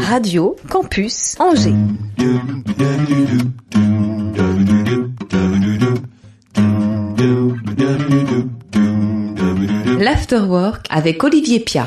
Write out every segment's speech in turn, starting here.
Radio Campus Angers. L'Afterwork avec Olivier Pia.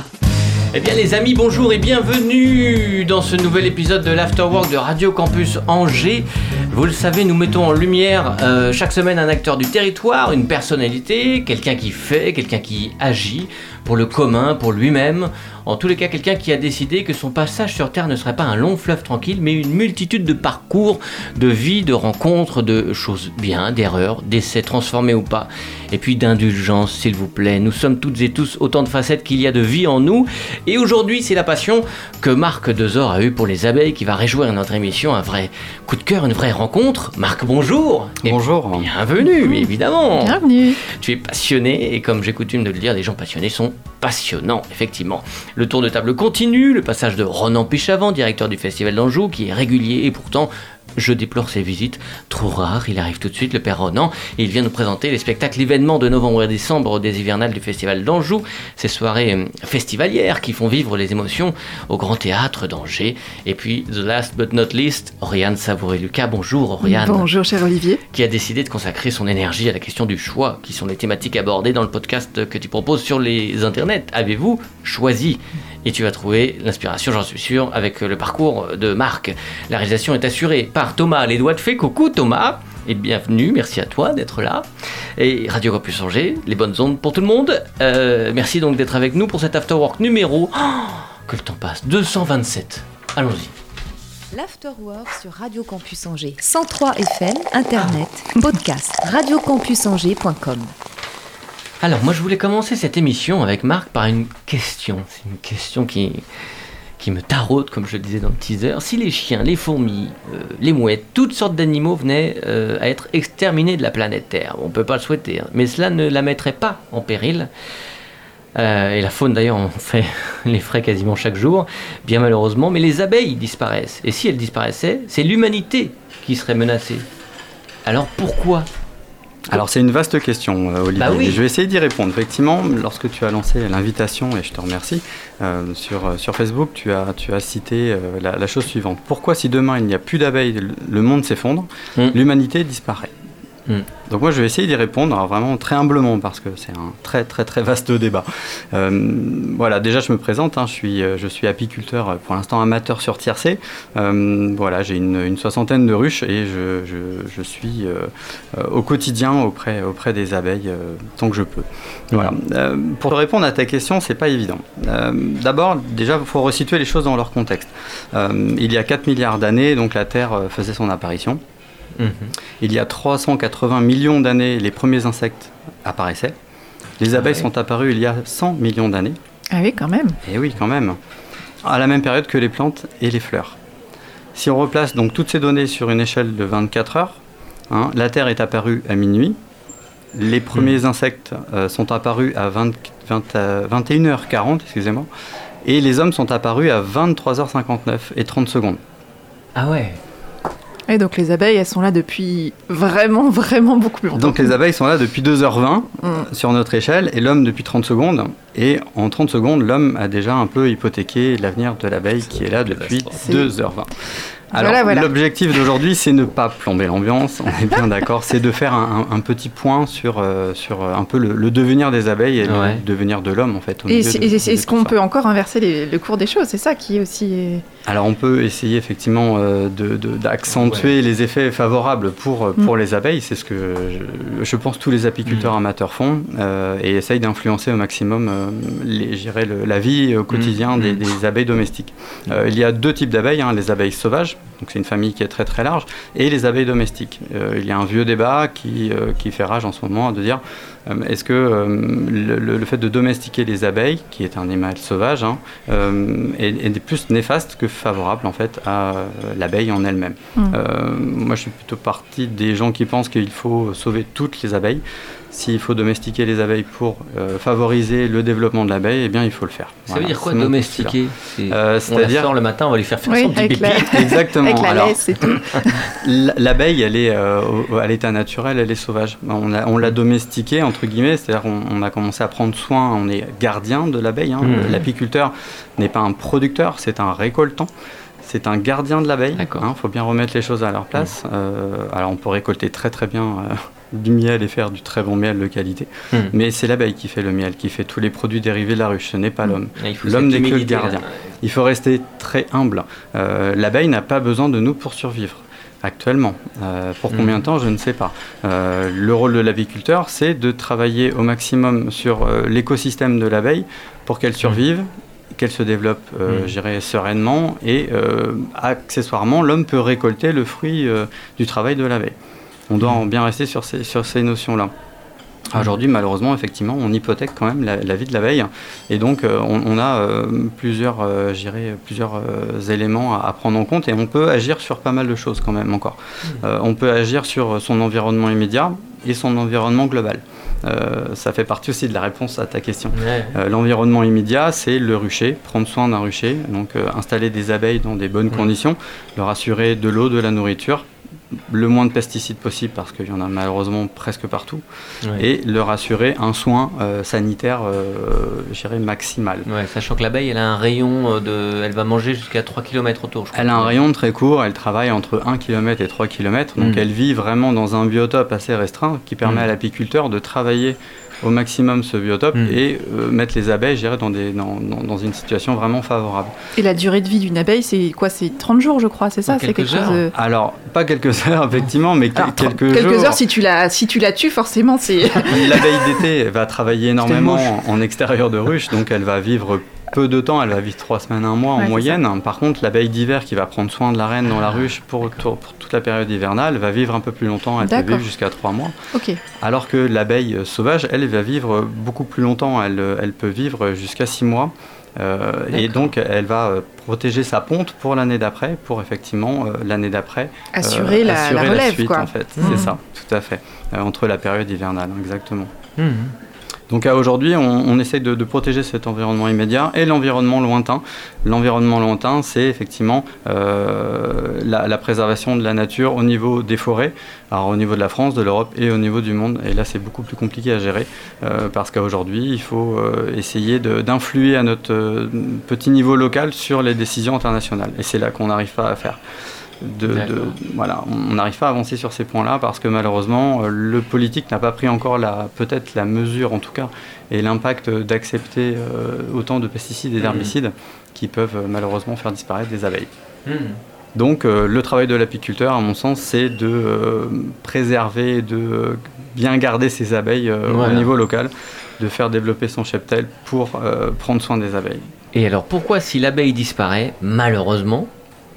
Eh bien les amis, bonjour et bienvenue dans ce nouvel épisode de l'Afterwork de Radio Campus Angers. Vous le savez, nous mettons en lumière euh, chaque semaine un acteur du territoire, une personnalité, quelqu'un qui fait, quelqu'un qui agit pour le commun, pour lui-même. En tous les cas, quelqu'un qui a décidé que son passage sur Terre ne serait pas un long fleuve tranquille, mais une multitude de parcours, de vie, de rencontres, de choses bien, d'erreurs, d'essais transformés ou pas. Et puis d'indulgence, s'il vous plaît. Nous sommes toutes et tous autant de facettes qu'il y a de vie en nous. Et aujourd'hui, c'est la passion que Marc Dezor a eue pour les abeilles qui va réjouir notre émission. Un vrai coup de cœur, une vraie rencontre. Marc, bonjour. Bonjour. bienvenue, évidemment. Bienvenue. Tu es passionné et comme j'ai coutume de le dire, les gens passionnés sont passionnants, effectivement. Le tour de table continue, le passage de Ronan Pichavant, directeur du Festival d'Anjou, qui est régulier et pourtant je déplore ses visites trop rares. Il arrive tout de suite, le père Ronan, et il vient nous présenter les spectacles événements de novembre et décembre des hivernales du Festival d'Anjou, ces soirées euh, festivalières qui font vivre les émotions au Grand Théâtre d'Angers. Et puis, the last but not least, Oriane Savouré-Lucas. Bonjour Oriane. Bonjour cher Olivier. Qui a décidé de consacrer son énergie à la question du choix, qui sont les thématiques abordées dans le podcast que tu proposes sur les internets. Avez-vous choisi et tu vas trouver l'inspiration, j'en suis sûr, avec le parcours de Marc. La réalisation est assurée par Thomas Les Doigts de Fée. Coucou Thomas et bienvenue, merci à toi d'être là. Et Radio Campus Angers, les bonnes ondes pour tout le monde. Euh, merci donc d'être avec nous pour cet Afterwork numéro... Oh, que le temps passe, 227. Allons-y. L'Afterwork sur Radio Campus Angers. 103 FM, Internet, podcast, radiocampusangers.com. Alors, moi, je voulais commencer cette émission avec Marc par une question. C'est une question qui, qui me taraude, comme je le disais dans le teaser. Si les chiens, les fourmis, euh, les mouettes, toutes sortes d'animaux venaient euh, à être exterminés de la planète Terre, on ne peut pas le souhaiter, hein, mais cela ne la mettrait pas en péril. Euh, et la faune d'ailleurs en fait les frais quasiment chaque jour, bien malheureusement, mais les abeilles disparaissent. Et si elles disparaissaient, c'est l'humanité qui serait menacée. Alors pourquoi alors c'est une vaste question, euh, Olivier. Bah je vais essayer d'y répondre. Effectivement, lorsque tu as lancé l'invitation, et je te remercie, euh, sur, euh, sur Facebook, tu as, tu as cité la, chose suivante. Pourquoi si demain il n'y a plus d'abeilles, le monde s'effondre, hmm. l'humanité disparaît? Hmm. Donc moi je vais essayer d'y répondre vraiment très humblement parce que c'est un très très très vaste débat. Euh, voilà, déjà je me présente, hein, je, suis, euh, je suis apiculteur euh, pour l'instant amateur sur tiercé. voilà, j'ai une, soixantaine de ruches et je, je, suis au quotidien auprès, auprès des abeilles tant que je peux. Voilà. pour répondre à ta question, c'est pas évident. D'abord, déjà il faut resituer les choses dans leur contexte. il y a 4 milliards d'années, donc la Terre faisait son apparition. Mhm. Il y a 380 millions d'années, les premiers insectes apparaissaient. Les ah abeilles sont apparues il y a 100 millions d'années. Ah oui, quand même. Et oui, quand même. À la même période que les plantes et les fleurs. Si on replace donc toutes ces données sur une échelle de 24 heures, hein, la Terre est apparue à minuit, les premiers mhm. insectes euh, sont apparus à 21h40, excusez-moi, et les hommes sont apparus à 23h59 et 30 secondes. Ah ouais et donc les abeilles, elles sont là depuis vraiment, vraiment beaucoup plus longtemps. Donc les abeilles sont là depuis 2h20 mm. sur notre échelle et l'homme depuis 30 secondes. Et en 30 secondes, l'homme a déjà un peu hypothéqué l'avenir de l'abeille qui est là depuis 2h20. Alors, l'objectif d'aujourd'hui, c'est ne pas plomber l'ambiance, on est bien d'accord, c'est de faire un, petit point sur, euh, sur un peu le, devenir des abeilles et le devenir de l'homme, en fait. et est-ce qu'on peut encore inverser le cours des choses C'est ça qui est aussi... Alors, on peut essayer effectivement euh, d'accentuer les effets favorables pour, mm. pour les abeilles, c'est ce que je, pense tous les apiculteurs mm. amateurs font, euh, et essayent d'influencer au maximum les, la vie au quotidien mm. des, abeilles domestiques. il y a deux types d'abeilles, hein, les abeilles sauvages, donc c'est une famille qui est très très large, et les abeilles domestiques. Euh, il y a un vieux débat qui, euh, qui, fait rage en ce moment de dire euh, est-ce que le, fait de domestiquer les abeilles, qui est un animal sauvage, hein, est, plus néfaste que favorable en fait à l'abeille en elle-même mmh. Moi je suis plutôt parti des gens qui pensent qu'il faut sauver toutes les abeilles s'il faut domestiquer les abeilles pour euh, favoriser le développement de l'abeille, eh bien, il faut le faire. Ça veut dire quoi domestiquer? Euh, C'est-à-dire le matin, on va lui faire faire son petit pipi. Exactement. Avec la laisse et tout. L'abeille, elle est à l'état naturel, elle est sauvage. On l'a domestiquée entre guillemets, c'est-à-dire on, a commencé à prendre soin. On est gardien de l'abeille. Hein. Mmh. L'apiculteur n'est pas un producteur, c'est un récoltant. C'est un gardien de l'abeille. Il hein, faut bien remettre les choses à leur place. Mmh. alors on peut récolter très très bien du miel et faire du très bon miel de qualité. Hmm. Mais c'est l'abeille qui fait le miel, qui fait tous les produits dérivés de la ruche, ce n'est pas hmm. l'homme. L'homme n'est que le gardien. Il faut rester très humble. Euh, l'abeille n'a pas besoin de nous pour survivre. Actuellement. Euh, pour hmm. combien de temps, je ne sais pas. Euh, le rôle de l'aviculteur, c'est de travailler au maximum sur l'écosystème de l'abeille pour qu'elle survive, qu'elle se développe, euh, sereinement, et accessoirement, l'homme peut récolter le fruit du travail de l'abeille. On doit en bien rester sur ces, sur ces notions-là. Aujourd'hui, malheureusement, effectivement, on hypothèque quand même la, vie de l'abeille. Et donc, euh, on, a euh, plusieurs, euh, plusieurs éléments à, prendre en compte et on peut agir sur pas mal de choses quand même encore. Mmh. on peut agir sur son environnement immédiat et son environnement global. ça fait partie aussi de la réponse à ta question. L'environnement immédiat, c'est le rucher, prendre soin d'un rucher, donc installer des abeilles dans des bonnes conditions, leur assurer de l'eau, de la nourriture, le moins de pesticides possible parce qu'il y en a malheureusement presque partout et leur assurer un soin euh, sanitaire euh, maximal. sachant que l'abeille elle a un rayon euh, de elle va manger jusqu'à 3 km autour. elle a un rayon très court, elle travaille entre 1 km et 3 km donc mm. elle vit vraiment dans un biotope assez restreint qui permet mm. à l'apiculteur de travailler au maximum ce biotope hmm. et euh, mettre les abeilles dans, des, dans, dans, une situation vraiment favorable. Et la durée de vie d'une abeille, c'est quoi? C'est 30 jours, je crois, c'est ça? C'est quelque chose Alors, pas quelques heures, effectivement, mais quelques, jours. Quelques heures, si tu, la, si tu la tues, forcément, c'est... L'abeille d'été va travailler énormément en extérieur de ruche, donc elle va vivre peu de temps, elle va vivre trois semaines, un mois en moyenne. Par contre, l'abeille d'hiver qui va prendre soin de la reine dans la ruche pour, toute la période hivernale va vivre un peu plus longtemps, elle peut vivre jusqu'à trois mois. Alors que l'abeille sauvage, elle, va vivre beaucoup plus longtemps, elle, elle peut vivre jusqu'à six mois. Euh, et donc, elle va euh, protéger sa ponte pour l'année d'après, pour effectivement euh, l'année d'après assurer, la, relève, suite, quoi. en fait. C'est mmh. ça, tout à fait. entre la période hivernale, exactement. Mmh. Donc à aujourd'hui, on, essaie de, protéger cet environnement immédiat et l'environnement lointain. L'environnement lointain, c'est effectivement euh, la, préservation de la nature au niveau des forêts, alors au niveau de la France, de l'Europe et au niveau du monde. Et là, c'est beaucoup plus compliqué à gérer euh, parce qu'aujourd'hui, il faut euh, essayer d'influer à notre petit niveau local sur les décisions internationales. Et c'est là qu'on n'arrive pas à faire de, voilà, on n'arrive pas à avancer sur ces points-là parce que malheureusement, euh, le politique n'a pas pris encore la, peut-être la mesure en tout cas et l'impact d'accepter euh, autant de pesticides et d'herbicides qui peuvent euh, malheureusement faire disparaître des abeilles. Hmm. Donc le travail de l'apiculteur, à mon sens, c'est de préserver, de bien garder ses abeilles au niveau local, de faire développer son cheptel pour prendre soin des abeilles. Et alors pourquoi si l'abeille disparaît, malheureusement,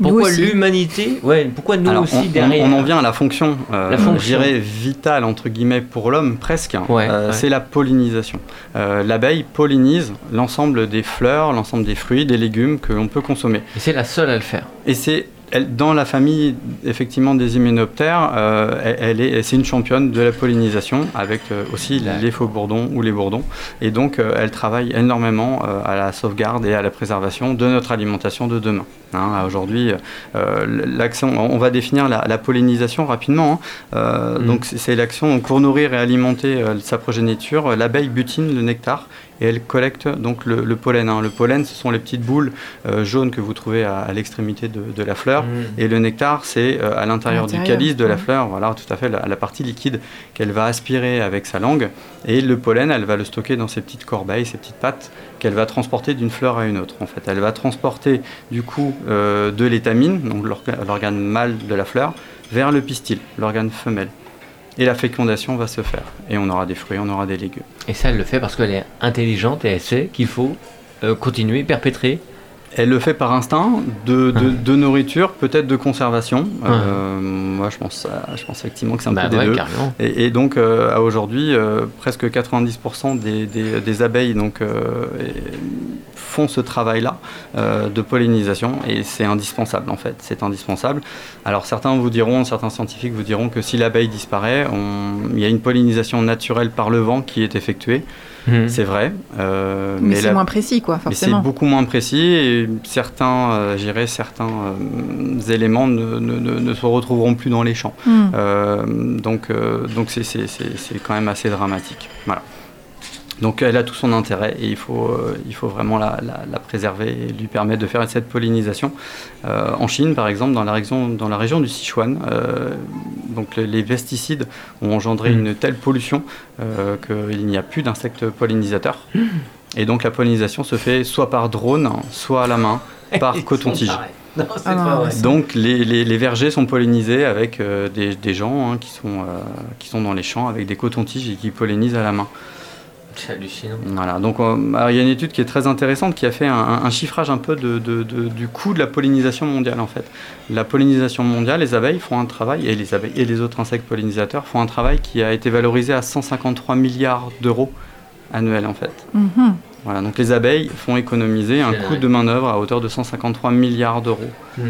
pourquoi l'humanité Ouais, pourquoi nous aussi on, derrière on, en vient à la fonction, euh, la fonction. je dirais vitale entre guillemets pour l'homme presque. Hein. Euh, c'est la pollinisation. Euh, l'abeille pollinise l'ensemble des fleurs, l'ensemble des fruits, des légumes que l'on peut consommer. Et c'est la seule à le faire. Et c'est dans la famille effectivement des hyménoptères, euh, elle, est, c'est une championne de la pollinisation avec euh, aussi les faux bourdons ou les bourdons. Et donc euh, elle travaille énormément à la sauvegarde et à la préservation de notre alimentation de demain. Hein, aujourd'hui, l'action, on va définir la, pollinisation rapidement. Hein. Mm. Donc c'est l'action pour nourrir et alimenter sa progéniture. L'abeille butine le nectar et elle collecte donc le, pollen. Hein. Le pollen, ce sont les petites boules euh, jaunes que vous trouvez à, l'extrémité de, la fleur, mmh. et le nectar, c'est euh, à l'intérieur du calice de la fleur, voilà, tout à fait, la, partie liquide qu'elle va aspirer avec sa langue, et le pollen, elle va le stocker dans ses petites corbeilles, ses petites pattes, qu'elle va transporter d'une fleur à une autre. En fait, elle va transporter du coup euh, de l'étamine, donc l'organe mâle de la fleur, vers le pistil, l'organe femelle et la fécondation va se faire. Et on aura des fruits, on aura des légumes. Et ça, elle le fait parce qu'elle est intelligente et elle sait qu'il faut euh, continuer, perpétrer elle le fait par instinct de, de, nourriture, peut-être de conservation. Euh, moi, je pense, je pense effectivement que c'est un bah peu des deux. Et, donc, euh, à aujourd'hui, presque 90% des, des, des, abeilles donc, font ce travail-là de pollinisation et c'est indispensable en fait. C'est indispensable. Alors, certains vous diront, certains scientifiques vous diront que si l'abeille disparaît, il y a une pollinisation naturelle par le vent qui est effectuée. Mhm. C'est vrai. Euh, mais, c'est moins précis, quoi, forcément. Mais c'est beaucoup moins précis et certains, euh, certains euh, éléments ne, ne, ne, se retrouveront plus dans les champs. Hmm. Euh, donc, donc c'est, c'est, c'est quand même assez dramatique. Voilà. Donc elle a tout son intérêt et il faut, il faut vraiment la, la, préserver et lui permettre de faire cette pollinisation. en Chine, par exemple, dans la région, dans la région du Sichuan, donc les, pesticides ont engendré hmm. une telle pollution euh, qu'il n'y a plus d'insectes pollinisateurs. Et donc la pollinisation se fait soit par drone, soit à la main, par coton-tige. Ah donc les, les, vergers sont pollinisés avec euh, des, des, gens hein, qui, sont, euh, qui sont dans les champs avec des cotons-tiges et qui pollinisent à la main. C'est hallucinant. Voilà, donc il y a une étude qui est très intéressante qui a fait un, chiffrage un peu de, du coût de la pollinisation mondiale en fait. La pollinisation mondiale, les abeilles font un travail, et les abeilles et les autres insectes pollinisateurs font un travail qui a été valorisé à 153 milliards d'euros annuels en fait. Mhm. Voilà, donc les abeilles font économiser un coût de main-d'œuvre à hauteur de 153 milliards d'euros. Hmm.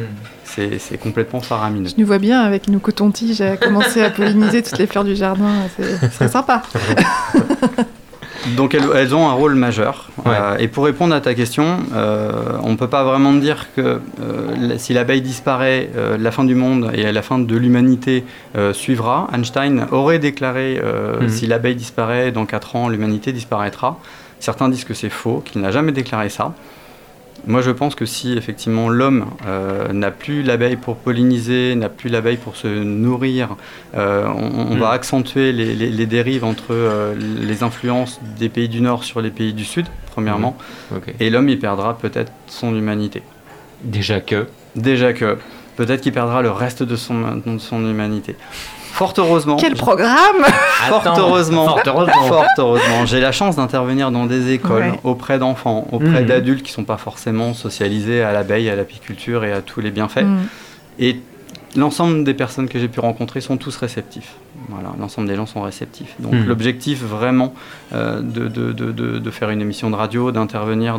C'est complètement faramineux. Je nous vois bien avec nos cotons-tiges à commencer à polliniser toutes les fleurs du jardin. Ce serait sympa. Donc elles, ont un rôle majeur. Euh, et pour répondre à ta question, euh, on ne peut pas vraiment dire que euh, si l'abeille disparaît, la fin du monde et la fin de l'humanité suivra. Einstein aurait déclaré mhm. si l'abeille disparaît, dans 4 ans, l'humanité disparaîtra. Certains disent que c'est faux, qu'il n'a jamais déclaré ça. Moi, je pense que si effectivement l'homme euh, n'a plus l'abeille pour polliniser, n'a plus l'abeille pour se nourrir, euh, on, va mm. accentuer les, dérives entre euh, les influences des pays du Nord sur les pays du Sud, premièrement, mm. et l'homme, il perdra peut-être son humanité. Déjà que Déjà que. Peut-être qu'il perdra le reste de son, de son humanité. Fort heureusement. Quel programme Fort heureusement. Fort heureusement. J'ai la chance d'intervenir dans des écoles auprès d'enfants, auprès mmh. d'adultes qui ne sont pas forcément socialisés à l'abeille, à l'apiculture et à tous les bienfaits. Mmh. Et l'ensemble des personnes que j'ai pu rencontrer sont tous réceptifs. Voilà, l'ensemble des gens sont réceptifs. Donc hmm. l'objectif vraiment euh, de, de, de, de, faire une émission de radio, d'intervenir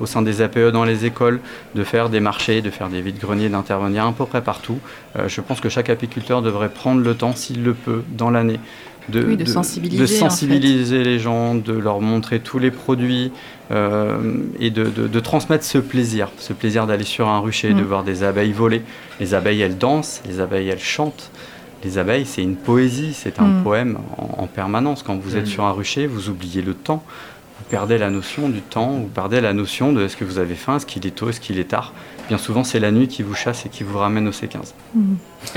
au sein des APE dans les écoles, de faire des marchés, de faire des vides-greniers, d'intervenir à peu près partout. Euh, je pense que chaque apiculteur devrait prendre le temps, s'il le peut, dans l'année, de, sensibiliser, de sensibiliser les gens, de leur montrer tous les produits euh, et de, transmettre ce plaisir, ce plaisir d'aller sur un rucher, de mm. voir des abeilles voler. Les abeilles, elles dansent, les abeilles, elles chantent. Les abeilles, c'est une poésie, c'est un mm. poème en, permanence. Quand vous êtes mm. sur un rucher, vous oubliez le temps, vous perdez la notion du temps, vous perdez la notion de est-ce que vous avez faim, est-ce qu'il est tôt, est-ce qu'il est tard bien souvent c'est la nuit qui vous chasse et qui vous ramène au C15.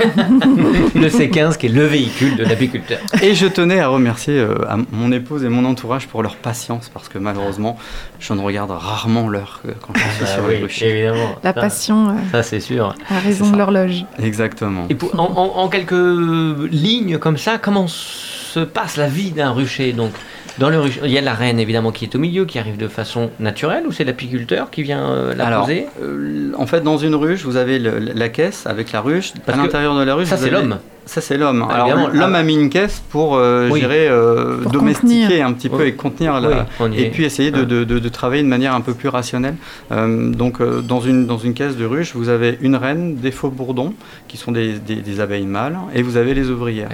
le C15 qui est le véhicule de l'apiculteur. Et je tenais à remercier euh, mon épouse et mon entourage pour leur patience parce que malheureusement je ne regarde rarement l'heure quand je suis ah sur oui, évidemment. La passion. Euh, ça c'est sûr. A raison de l'horloge. Exactement. Et en, en, quelques lignes comme ça, comment se passe la vie d'un rucher donc? Dans le il y a la reine évidemment qui est au milieu, qui arrive de façon naturelle, ou c'est l'apiculteur qui vient euh, la poser euh, En fait, dans une ruche, vous avez la caisse avec la ruche. à l'intérieur de la ruche, ça c'est l'homme. Ça c'est l'homme. Ah, Alors l'homme a mis une caisse pour, euh, euh domestiquer un petit peu et contenir la... et puis essayer de, de, de, travailler de manière un peu plus rationnelle. donc dans une dans une caisse de ruche, vous avez une reine, des faux bourdons qui sont des, des, des abeilles mâles, et vous avez les ouvrières.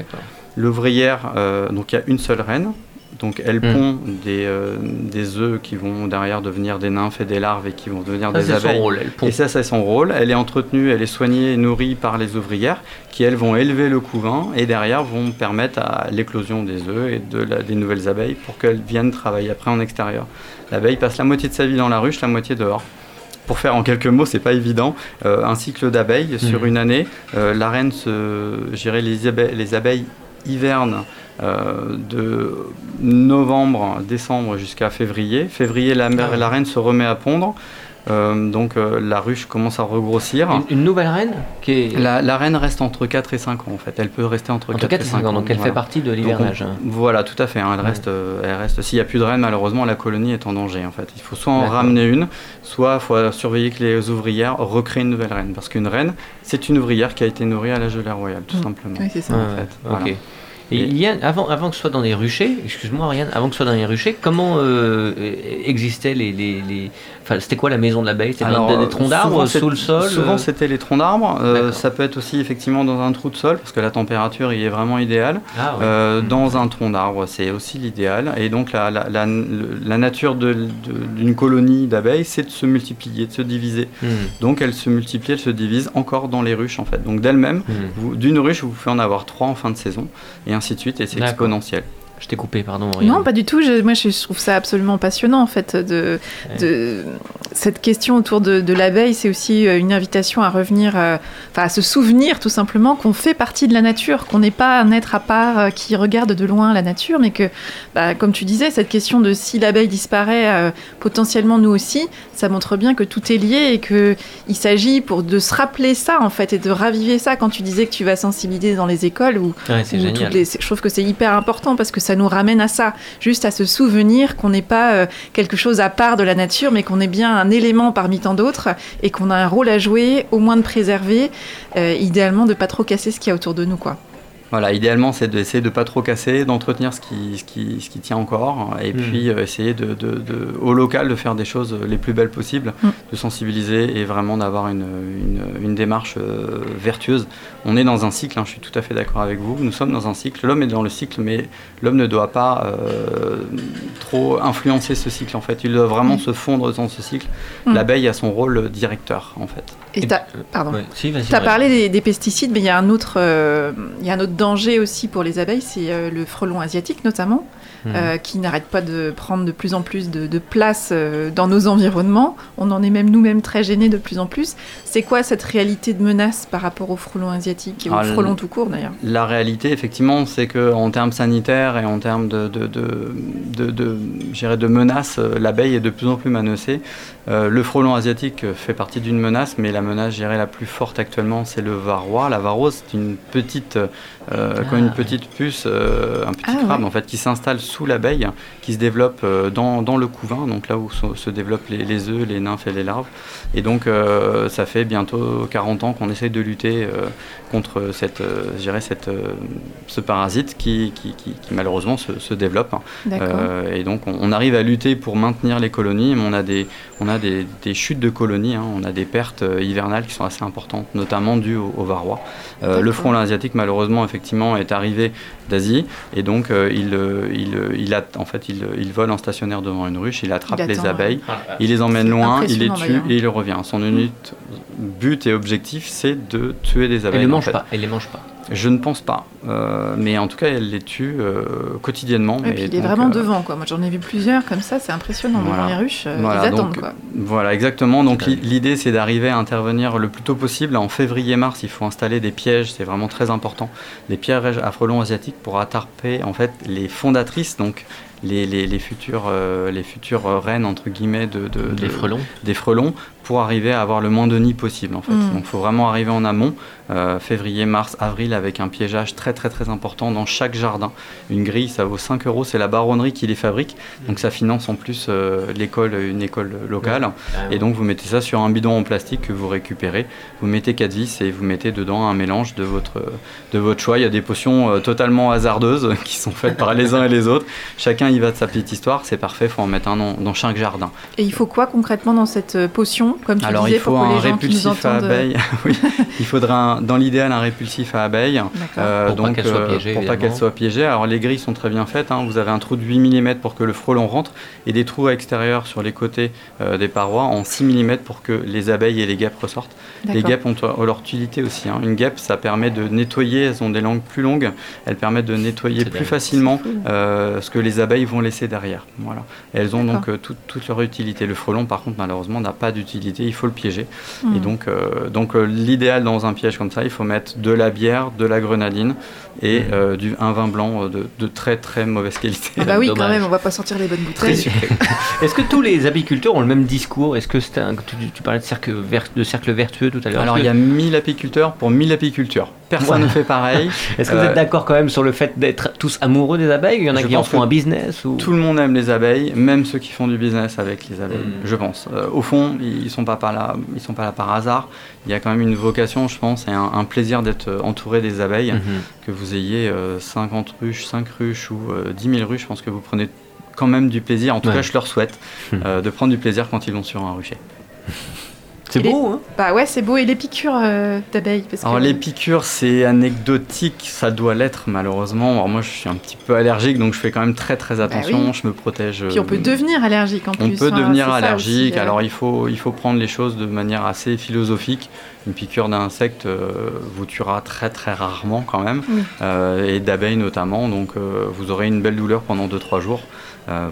L'ouvrière, donc il y a une seule reine donc elle hmm. pond des, euh, des œufs qui vont derrière devenir des nymphes et des larves et qui vont devenir des abeilles. Son rôle, elle Et ça, c'est son rôle. Elle est entretenue, elle est soignée et nourrie par les ouvrières qui, elles, vont élever le couvain et derrière vont permettre à l'éclosion des œufs et de des nouvelles abeilles pour qu'elles viennent travailler après en extérieur. L'abeille passe la moitié de sa vie dans la ruche, la moitié dehors pour faire en quelques mots, c'est pas évident, euh, un cycle d'abeilles sur hmm. une année. Euh, la reine, se, les, abeilles, les abeilles hivernent de novembre, décembre jusqu'à février. Février, la, mère, ah la reine se remet à pondre. Euh, donc euh, la ruche commence à regrossir. Une, nouvelle reine qui est... la, reine reste entre 4 et 5 ans en fait. Elle peut rester entre, 4, et 5 ans. Donc elle fait partie de l'hivernage. Voilà, tout à fait. Hein. elle, reste, elle reste. S'il n'y a plus de reine, malheureusement, la colonie est en danger en fait. Il faut soit en ramener une, soit il faut surveiller que les ouvrières recréent une nouvelle reine. Parce qu'une reine, c'est une ouvrière qui a été nourrie à l'âge de l'ère royale, tout mm. simplement. Oui, c'est ça. en fait. Et, avant, avant que ce soit dans les ruchers, excuse-moi Ariane, avant que ce soit dans les ruchers, comment euh, existaient les, les, les... Enfin, c'était quoi la maison de l'abeille C'était des troncs d'arbres sous le sol Souvent, c'était les troncs d'arbres. ça peut être aussi effectivement dans un trou de sol, parce que la température y est vraiment idéale. Ah, mmh. Dans un tronc d'arbre, c'est aussi l'idéal. Et donc, la, la, la, nature d'une colonie d'abeilles, c'est de se multiplier, de se diviser. Mmh. Donc, elle se multiplie, elle se divise encore dans les ruches, en fait. Donc, d'elle-même, mmh. d'une ruche, vous pouvez en avoir trois en fin de saison, et ainsi de suite, et c'est exponentiel. Je t'ai coupé, pardon. Non, pas du tout. moi, je trouve ça absolument passionnant, en fait, de, de cette question autour de, de l'abeille. C'est aussi euh, une invitation à revenir, euh, enfin, à se souvenir, tout simplement, qu'on fait partie de la nature, qu'on n'est pas un être à part euh, qui regarde de loin la nature, mais que, bah, comme tu disais, cette question de si l'abeille disparaît, potentiellement nous aussi, ça montre bien que tout est lié et que il s'agit pour de se rappeler ça, en fait, et de raviver ça. Quand tu disais que tu vas sensibiliser dans les écoles ou, ouais, les, je trouve que c'est hyper important parce que ça nous ramène à ça, juste à se souvenir qu'on n'est pas euh, quelque chose à part de la nature, mais qu'on est bien un élément parmi tant d'autres et qu'on a un rôle à jouer, au moins de préserver, euh, idéalement de pas trop casser ce qu'il y a autour de nous, quoi. Voilà, idéalement, c'est d'essayer de ne pas trop casser, d'entretenir ce qui, ce, qui, ce qui tient encore, et hmm. puis euh, essayer de, de, au local de faire des choses les plus belles possibles, hmm. de sensibiliser et vraiment d'avoir une, une, une, démarche euh, vertueuse. On est dans un cycle, hein, je suis tout à fait d'accord avec vous, nous sommes dans un cycle, l'homme est dans le cycle, mais l'homme ne doit pas euh, trop influencer ce cycle en fait, il doit vraiment hmm. se fondre dans ce cycle. L'abeille a son rôle directeur en fait. Et tu as, parlé des, pesticides, mais il y a un autre, il y a un autre danger aussi pour les abeilles, c'est euh, le frelon asiatique notamment, hmm. euh, qui n'arrête pas de prendre de plus en plus de, place euh, dans nos environnements. On en est même nous-mêmes très gênés de plus en plus. C'est quoi cette réalité de menace par rapport au frelon asiatique et au ah, frelon tout court d'ailleurs La réalité, effectivement, c'est qu'en termes sanitaires et en termes de, de, de, de, de menaces, l'abeille est de plus en plus menacée. le frelon asiatique fait partie d'une menace, mais la menace, je la plus forte actuellement, c'est le varroa. La varroa, c'est une petite euh, comme une petite puce, euh, un petit ah, crabe en fait, qui s'installe sous l'abeille, qui se développe euh, dans, dans, le couvain, donc là où se, développent les, les, œufs, les nymphes et les larves. Et donc ça fait bientôt 40 ans qu'on essaye de lutter contre cette, cette, ce parasite qui, qui, qui, malheureusement se, se développe. et donc on, arrive à lutter pour maintenir les colonies, mais on a des, on a des, des chutes de colonies, hein. on a des pertes hivernales qui sont assez importantes, notamment dues au, au varroa. le front asiatique, malheureusement, effectivement est arrivé d'Asie et donc euh, il, euh, il, euh, il, a, en fait il, il, vole en stationnaire devant une ruche, il attrape les abeilles, il les emmène loin, il les tue et il revient. Son unique but et objectif c'est de tuer des abeilles. Elle les mange pas. Elle les mange pas. Je ne pense pas. Euh, mais en tout cas, elle les tue euh, quotidiennement. Et puis il est vraiment euh, devant. Quoi. Moi, j'en ai vu plusieurs comme ça. C'est impressionnant. Voilà. Devant les ruches, voilà, ils attendent. quoi. Voilà, exactement. Donc l'idée, c'est d'arriver à intervenir le plus tôt possible. En février-mars, il faut installer des pièges. C'est vraiment très important. Des pièges à frelons asiatiques pour attraper en fait les fondatrices. Donc les, les, les, futures, les futures reines entre guillemets de, de, des frelons des frelons pour arriver à avoir le moins de nids possible en fait. Mm. Donc il faut vraiment arriver en amont, euh, février, mars, avril, avec un piégeage très très très important dans chaque jardin. Une grille, ça vaut 5 euros, c'est la baronnerie qui les fabrique, donc ça finance en plus euh, l'école, une école locale. Ah et donc vous mettez ça sur un bidon en plastique que vous récupérez, vous mettez 4 vis et vous mettez dedans un mélange de votre, de votre choix. Il y a des potions euh, totalement hasardeuses qui sont faites par les uns et les autres. Chacun y va de sa petite histoire, c'est parfait, il faut en mettre un dans, dans chaque jardin. Et il faut quoi concrètement dans cette potion? Alors il faut un répulsif à abeilles. oui. il faudra dans l'idéal un répulsif à abeilles. Euh, pour donc, pas soit euh, piégée, pour pas qu'elle soit piégée. Alors les grilles sont très bien faites. Hein. Vous avez un trou de 8 mm pour que le frelon rentre et des trous extérieurs sur les côtés euh, des parois en 6 mm pour que les abeilles et les guêpes ressortent. Les guêpes ont, leur utilité aussi. Hein. Une guêpe, ça permet de nettoyer. Elles ont des langues plus longues. Elles permettent de nettoyer plus facilement ce que les abeilles vont laisser derrière. Voilà. elles ont donc toute leur utilité. Le frelon, par contre, malheureusement, n'a pas d'utilité il faut le piéger. Et hmm. donc, euh, donc euh, l'idéal dans un piège comme ça, il faut mettre de la bière, de la grenadine et hmm. euh, du, un vin blanc de, très très mauvaise qualité. Ah bah oui, quand même, on va pas sortir les bonnes bouteilles. Est-ce que tous les apiculteurs ont le même discours? Est-ce que un, tu, parlais de cercle, de cercle vertueux tout à l'heure Alors il y a 1000 apiculteurs pour 1000 apiculteurs. Personne ne fait pareil. Est-ce que vous êtes d'accord quand même sur le fait d'être tous amoureux des abeilles? Il y en a qui en font un business ou... Tout le monde aime les abeilles, même ceux qui font du business avec les abeilles, hmm. je pense. au fond, ils sont pas, là, ils sont pas là par hasard. Il y a quand même une vocation, je pense, et un, plaisir d'être entouré aurez des abeilles, mhm. que vous ayez 50 ruches, 5 ruches ou 10 000 ruches, je pense que vous prenez quand même du plaisir, en tout cas je leur souhaite, mhm. de prendre du plaisir quand ils vont sur un rucher. C'est beau, hein Bah ouais, c'est beau. Et les piqûres euh, d'abeilles Alors les piqûres, c'est anecdotique, ça doit l'être malheureusement. Alors moi, je suis un petit peu allergique, donc je fais quand même très très bah attention. Je me protège. Puis on peut euh, devenir allergique en plus. On peut devenir allergique. Euh. Alors il faut il faut prendre les choses de manière assez philosophique. Une piqûre d'insecte vous tuera très très rarement quand même, et d'abeilles notamment. Donc vous aurez une belle douleur pendant 2-3 jours.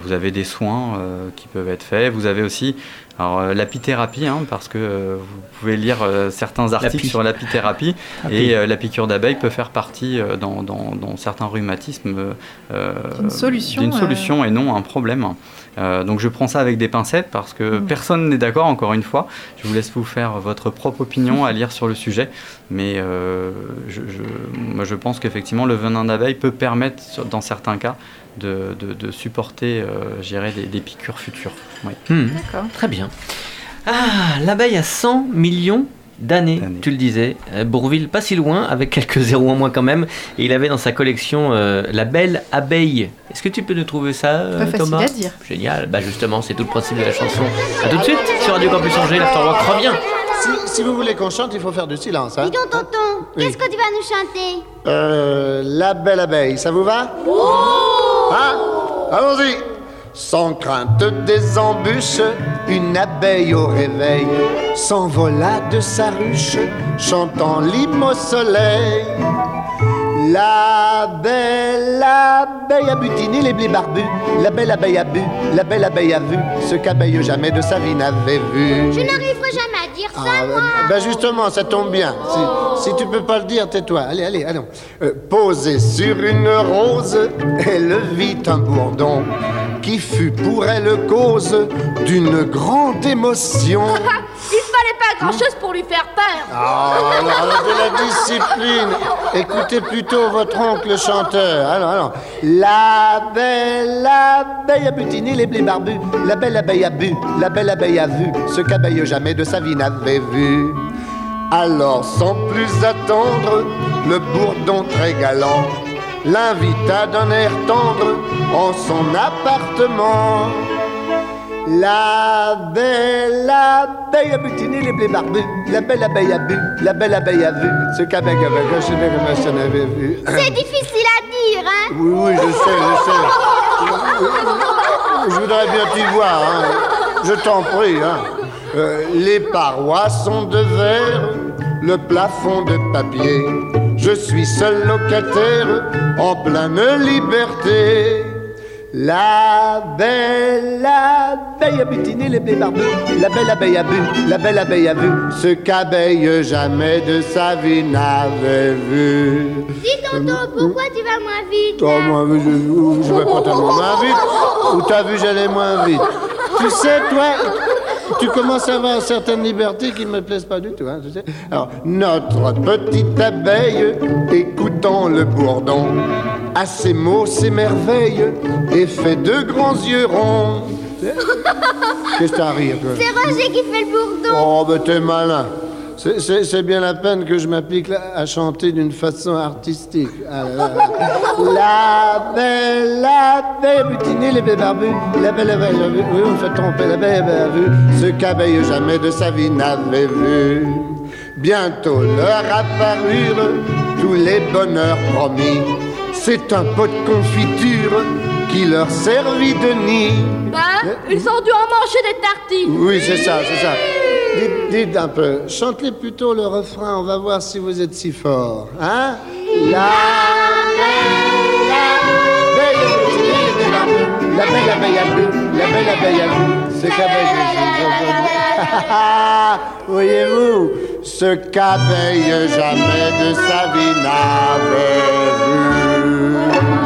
Vous avez des soins qui peuvent être faits. Vous avez aussi alors euh, l'apithérapie, hein, parce que euh, vous pouvez lire euh, certains articles sur l'apithérapie et la piqûre d'abeille peut faire partie dans, certains rhumatismes d'une solution, solution et non un problème. donc je prends ça avec des pincettes parce que mm. personne n'est d'accord, encore une fois. Je vous laisse vous faire votre propre opinion à lire sur le sujet. Mais je, moi je pense qu'effectivement le venin d'abeille peut permettre, dans certains cas, de, de, supporter euh, des, des, piqûres futures. Hmm. D'accord. Très bien. Ah, l'abeille a 100 millions d'années, tu le disais. Euh, Bourville, pas si loin, avec quelques zéros en moins quand même. Et il avait dans sa collection euh, La Belle Abeille. Est-ce que tu peux nous trouver ça, euh, Thomas à dire. Génial. Bah justement, c'est tout le principe de la chanson. A tout de suite sur Radio Campus Angers, l'Afterwork revient. Si, si, vous voulez qu'on chante, il faut faire du silence. Hein. Dis donc, tonton, qu'est-ce que tu vas nous chanter? Euh, La Belle Abeille, ça vous va? Oh Hein? Allons-y sans crainte des embûches, une abeille au réveil s'envola de sa ruche, chantant l'hymne au soleil. La belle abeille a butiné les blés barbus, la belle abeille a bu, la belle abeille a vu ce qu'abeille jamais de sa vie n'avait vu. Je n'arriverai jamais à dire ça, ah, moi. Ben justement, ça tombe bien. Si, tu peux pas le dire, tais-toi. Allez, allez, allons. Euh, posée sur une rose, elle vit un bourdon qui fut pour elle cause d'une grande émotion. Il fallait pas grand-chose pour lui faire peur. Ah, alors, de la discipline. Écoutez plutôt votre oncle chanteur. Alors, alors. La belle abeille a butiné les blés barbus. La belle abeille a bu, la belle abeille a vu ce qu'abeille jamais de sa vie n'avait vu. Alors, sans plus attendre, le bourdon très galant l'invita d'un air tendre en son appartement. La belle abeille a butiné les blés barbus, la belle abeille a bu, la belle abeille a vu ce qu'avec avait je n'avais vu. C'est difficile à dire, hein Oui, oui, je sais, je sais. Je voudrais bien t'y voir, hein. Je t'en prie, hein. Euh, les parois sont de verre, le plafond de papier. Je suis seul locataire en pleine liberté. La belle abeille a butiné les blés barbus, la belle abeille a bu, la belle abeille a vu ce qu'abeille jamais de sa vie n'avait vu. Dis tonton, pourquoi tu vas moins vite oh, moi, je, je vais pas tellement moins vite. Ou t'as vu, j'allais moins vite? Tu sais, toi, tu commences à avoir certaines libertés qui ne me plaisent pas du tout. Hein, tu sais. Alors, notre petite abeille, écoutant le bourdon, à ses mots s'émerveille et fait de grands yeux ronds. Qu'est-ce que t'as à rire, toi? C'est Roger qui fait le bourdon. Oh, ben t'es malin. C'est bien la peine que je m'applique à chanter d'une façon artistique. Ah la belle abeille butinée, les barbus, la belle abeille a vu, oui, on fait tromper, la belle a vu ce qu'abeille jamais de sa vie n'avait vu. Bientôt leur apparurent tous les bonheurs promis. C'est un pot de confiture qui leur servit de nid. Bah, ils ont dû en manger des tartines. Oui, c'est ça, c'est ça. Dites, un peu, chantez plutôt le refrain, on va voir si vous êtes si fort. Hein La la belle abeille bu, la belle abeille a bu, ce qu'abeille Voyez-vous, ce qu'abeille jamais de sa vie n'avait vu.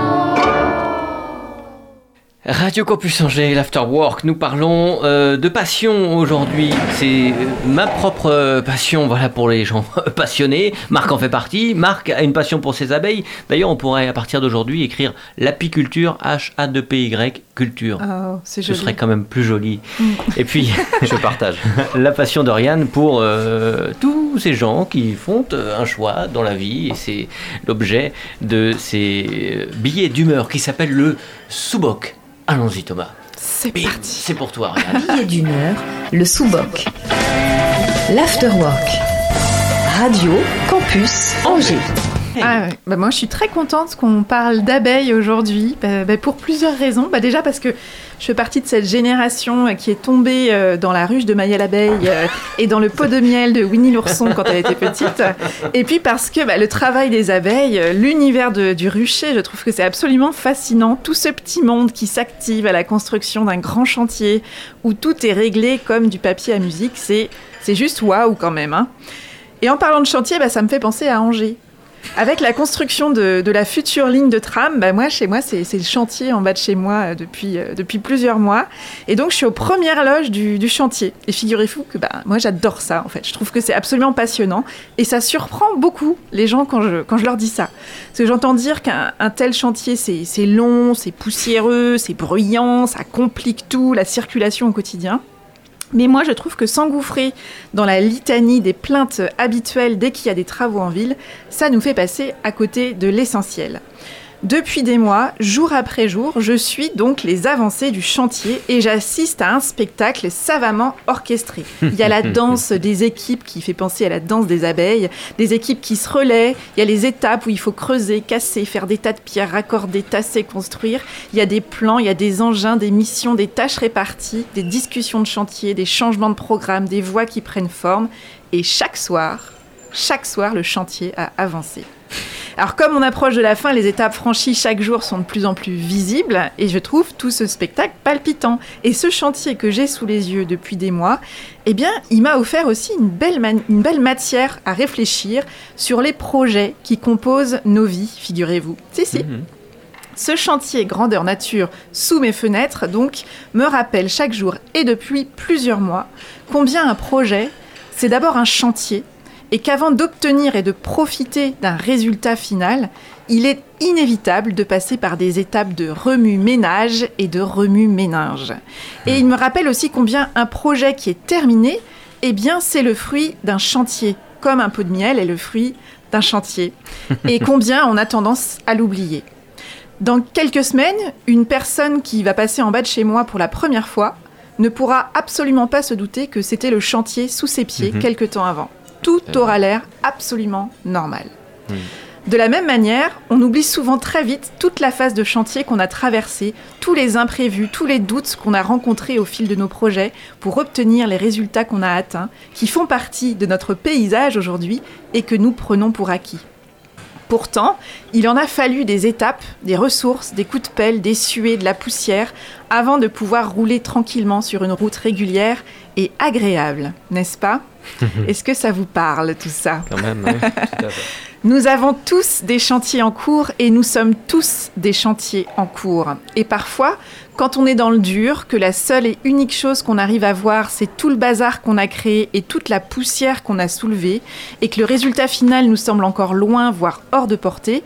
Radio Campus Angers, l'Afterwork, nous parlons euh, de passion aujourd'hui. C'est euh, ma propre euh, passion, voilà, pour les gens passionnés. Marc en fait partie. Marc a une passion pour ses abeilles. D'ailleurs, on pourrait à partir d'aujourd'hui écrire l'apiculture, H-A-2-P-Y, culture. Oh, Ce serait quand même plus joli. Mm. Et puis, je partage. la passion d'Oriane pour tous ces gens qui font un choix dans la vie. Et c'est l'objet de ces billets d'humeur qui s'appellent le Soubok. Allons-y Thomas. C'est parti. C'est pour toi. Billet d'une heure, le sous-boc. L'afterwork. Radio Campus Angers. Ah bah moi je suis très contente qu'on parle d'abeilles aujourd'hui bah, bah, pour plusieurs raisons. Bah, déjà parce que je fais partie de cette génération qui est tombée euh, dans la ruche de Maya l'abeille euh, et dans le pot de miel de Winnie l'ourson quand elle était petite. Et puis parce que le travail des abeilles, euh, l'univers du rucher, je trouve que c'est absolument fascinant. Tout ce petit monde qui s'active à la construction d'un grand chantier où tout est réglé comme du papier à musique, c'est juste waouh quand même. Hein. Et en parlant de chantier, bah, ça me fait penser à Angers. Avec la construction de, la future ligne de tram, bah moi, chez moi, c'est le chantier en bas de chez moi euh, depuis, euh, depuis plusieurs mois. Et donc, je suis aux premières loges du, chantier. Et figurez-vous que bah, moi, j'adore ça, en fait. Je trouve que c'est absolument passionnant. Et ça surprend beaucoup les gens quand je, quand je leur dis ça. Parce que j'entends dire qu'un tel chantier, c'est long, c'est poussiéreux, c'est bruyant, ça complique tout, la circulation au quotidien. Mais moi, je trouve que s'engouffrer dans la litanie des plaintes habituelles dès qu'il y a des travaux en ville, ça nous fait passer à côté de l'essentiel. Depuis des mois, jour après jour, je suis donc les avancées du chantier et j'assiste à un spectacle savamment orchestré. Il y a la danse des équipes qui fait penser à la danse des abeilles, des équipes qui se relaient, il y a les étapes où il faut creuser, casser, faire des tas de pierres, raccorder, tasser, construire. Il y a des plans, il y a des engins, des missions, des tâches réparties, des discussions de chantier, des changements de programme, des voix qui prennent forme. Et chaque soir, chaque soir, le chantier a avancé. Alors comme on approche de la fin, les étapes franchies chaque jour sont de plus en plus visibles et je trouve tout ce spectacle palpitant. Et ce chantier que j'ai sous les yeux depuis des mois, eh bien, il m'a offert aussi une belle, une belle matière à réfléchir sur les projets qui composent nos vies, figurez-vous. Si, si. Mhm. Ce chantier grandeur nature sous mes fenêtres, donc, me rappelle chaque jour et depuis plusieurs mois combien un projet, c'est d'abord un chantier et qu'avant d'obtenir et de profiter d'un résultat final, il est inévitable de passer par des étapes de remue-ménage et de remue-ménage. Et il me rappelle aussi combien un projet qui est terminé, eh bien, c'est le fruit d'un chantier, comme un pot de miel est le fruit d'un chantier, et combien on a tendance à l'oublier. Dans quelques semaines, une personne qui va passer en bas de chez moi pour la première fois ne pourra absolument pas se douter que c'était le chantier sous ses pieds mhm. quelque temps avant tout aura l'air absolument normal. Hmm. De la même manière, on oublie souvent très vite toute la phase de chantier qu'on a traversée, tous les imprévus, tous les doutes qu'on a rencontrés au fil de nos projets pour obtenir les résultats qu'on a atteints, qui font partie de notre paysage aujourd'hui et que nous prenons pour acquis. Pourtant, il en a fallu des étapes, des ressources, des coups de pelle, des suées, de la poussière, avant de pouvoir rouler tranquillement sur une route régulière et agréable, n'est-ce pas Est-ce que ça vous parle tout ça Quand même, oui, tout à fait. Nous avons tous des chantiers en cours et nous sommes tous des chantiers en cours. Et parfois, quand on est dans le dur, que la seule et unique chose qu'on arrive à voir, c'est tout le bazar qu'on a créé et toute la poussière qu'on a soulevée, et que le résultat final nous semble encore loin, voire hors de portée,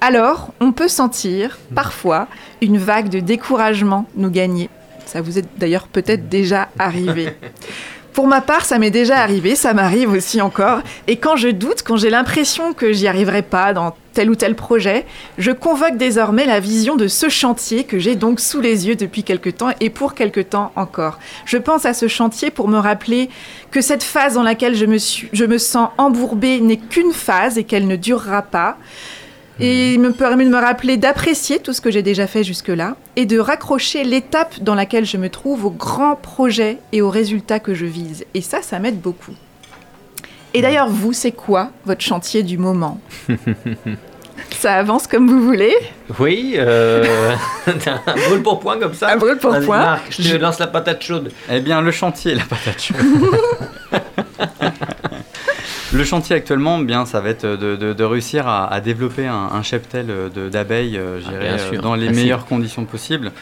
alors on peut sentir, parfois, une vague de découragement nous gagner. Ça vous est d'ailleurs peut-être déjà arrivé. Pour ma part, ça m'est déjà arrivé, ça m'arrive aussi encore. Et quand je doute, quand j'ai l'impression que j'y arriverai pas dans tel ou tel projet, je convoque désormais la vision de ce chantier que j'ai donc sous les yeux depuis quelque temps et pour quelque temps encore. Je pense à ce chantier pour me rappeler que cette phase dans laquelle je me, suis, je me sens embourbée n'est qu'une phase et qu'elle ne durera pas. Et il me permet de me rappeler d'apprécier tout ce que j'ai déjà fait jusque-là et de raccrocher l'étape dans laquelle je me trouve au grand projet et aux résultats que je vise. Et ça, ça m'aide beaucoup. Et d'ailleurs, vous, c'est quoi votre chantier du moment? Ça avance comme vous voulez? Oui, euh, un brûle pour point comme ça. Un brûle pour point. Marc, je te lance la patate chaude. Eh bien, le chantier, la patate chaude. Le chantier actuellement, bien, ça va être de, réussir à, développer un, cheptel d'abeilles, euh, ah, euh, dans les meilleures conditions possibles.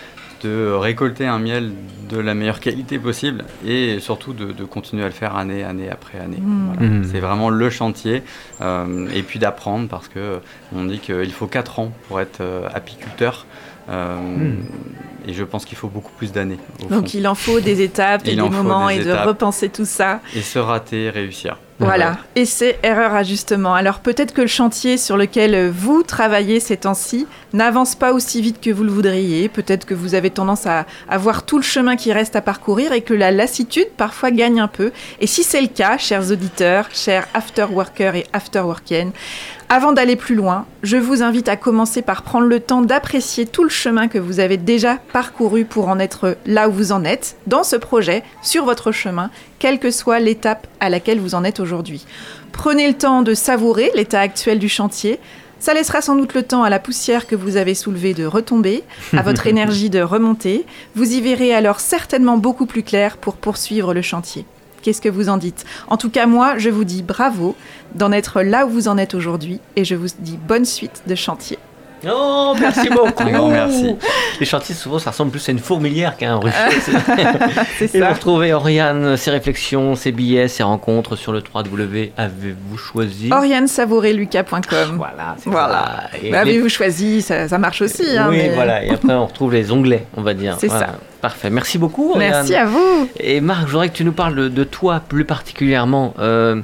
de récolter un miel de la meilleure qualité possible et surtout de, continuer à le faire année, année après année. Mmh. C'est vraiment le chantier et puis d'apprendre parce que on dit qu'il faut 4 ans pour être apiculteur. Hmm. Et je pense qu'il faut beaucoup plus d'années. Donc il en faut des étapes et, des moments et de repenser tout ça. Et se rater, réussir. Voilà, et c'est erreur ajustement. Alors peut-être que le chantier sur lequel vous travaillez ces temps-ci n'avance pas aussi vite que vous le voudriez. Peut-être que vous avez tendance à, à voir tout le chemin qui reste à parcourir et que la lassitude parfois gagne un peu. Et si c'est le cas, chers auditeurs, chers after-workers et after-workiennes, avant d'aller plus loin, je vous invite à commencer par prendre le temps d'apprécier tout le chemin que vous avez déjà parcouru pour en être là où vous en êtes, dans ce projet, sur votre chemin, quelle que soit l'étape à laquelle vous en êtes aujourd'hui. Prenez le temps de savourer l'état actuel du chantier. Ça laissera sans doute le temps à la poussière que vous avez soulevée de retomber, à votre énergie de remonter. Vous y verrez alors certainement beaucoup plus clair pour poursuivre le chantier. Qu'est-ce que vous en dites? En tout cas, moi, je vous dis bravo d'en être là où vous en êtes aujourd'hui et je vous dis bonne suite de chantier. Oh, merci beaucoup. merci. Les chantiers, souvent, ça ressemble plus à une fourmilière qu'à un rucher. C'est ça. Et vous retrouvez Oriane, ses réflexions, ses billets, ses rencontres sur le 3W. Avez-vous choisi OrianeSavoureLuca.com. Voilà, voilà. Bah, avez-vous choisi ça, marche aussi. Hein, oui, voilà. Et après, on retrouve les onglets, on va dire. C'est ça. Parfait. Merci beaucoup. Oriane. Merci à vous. Et Marc, je voudrais que tu nous parles de, toi plus particulièrement. Euh,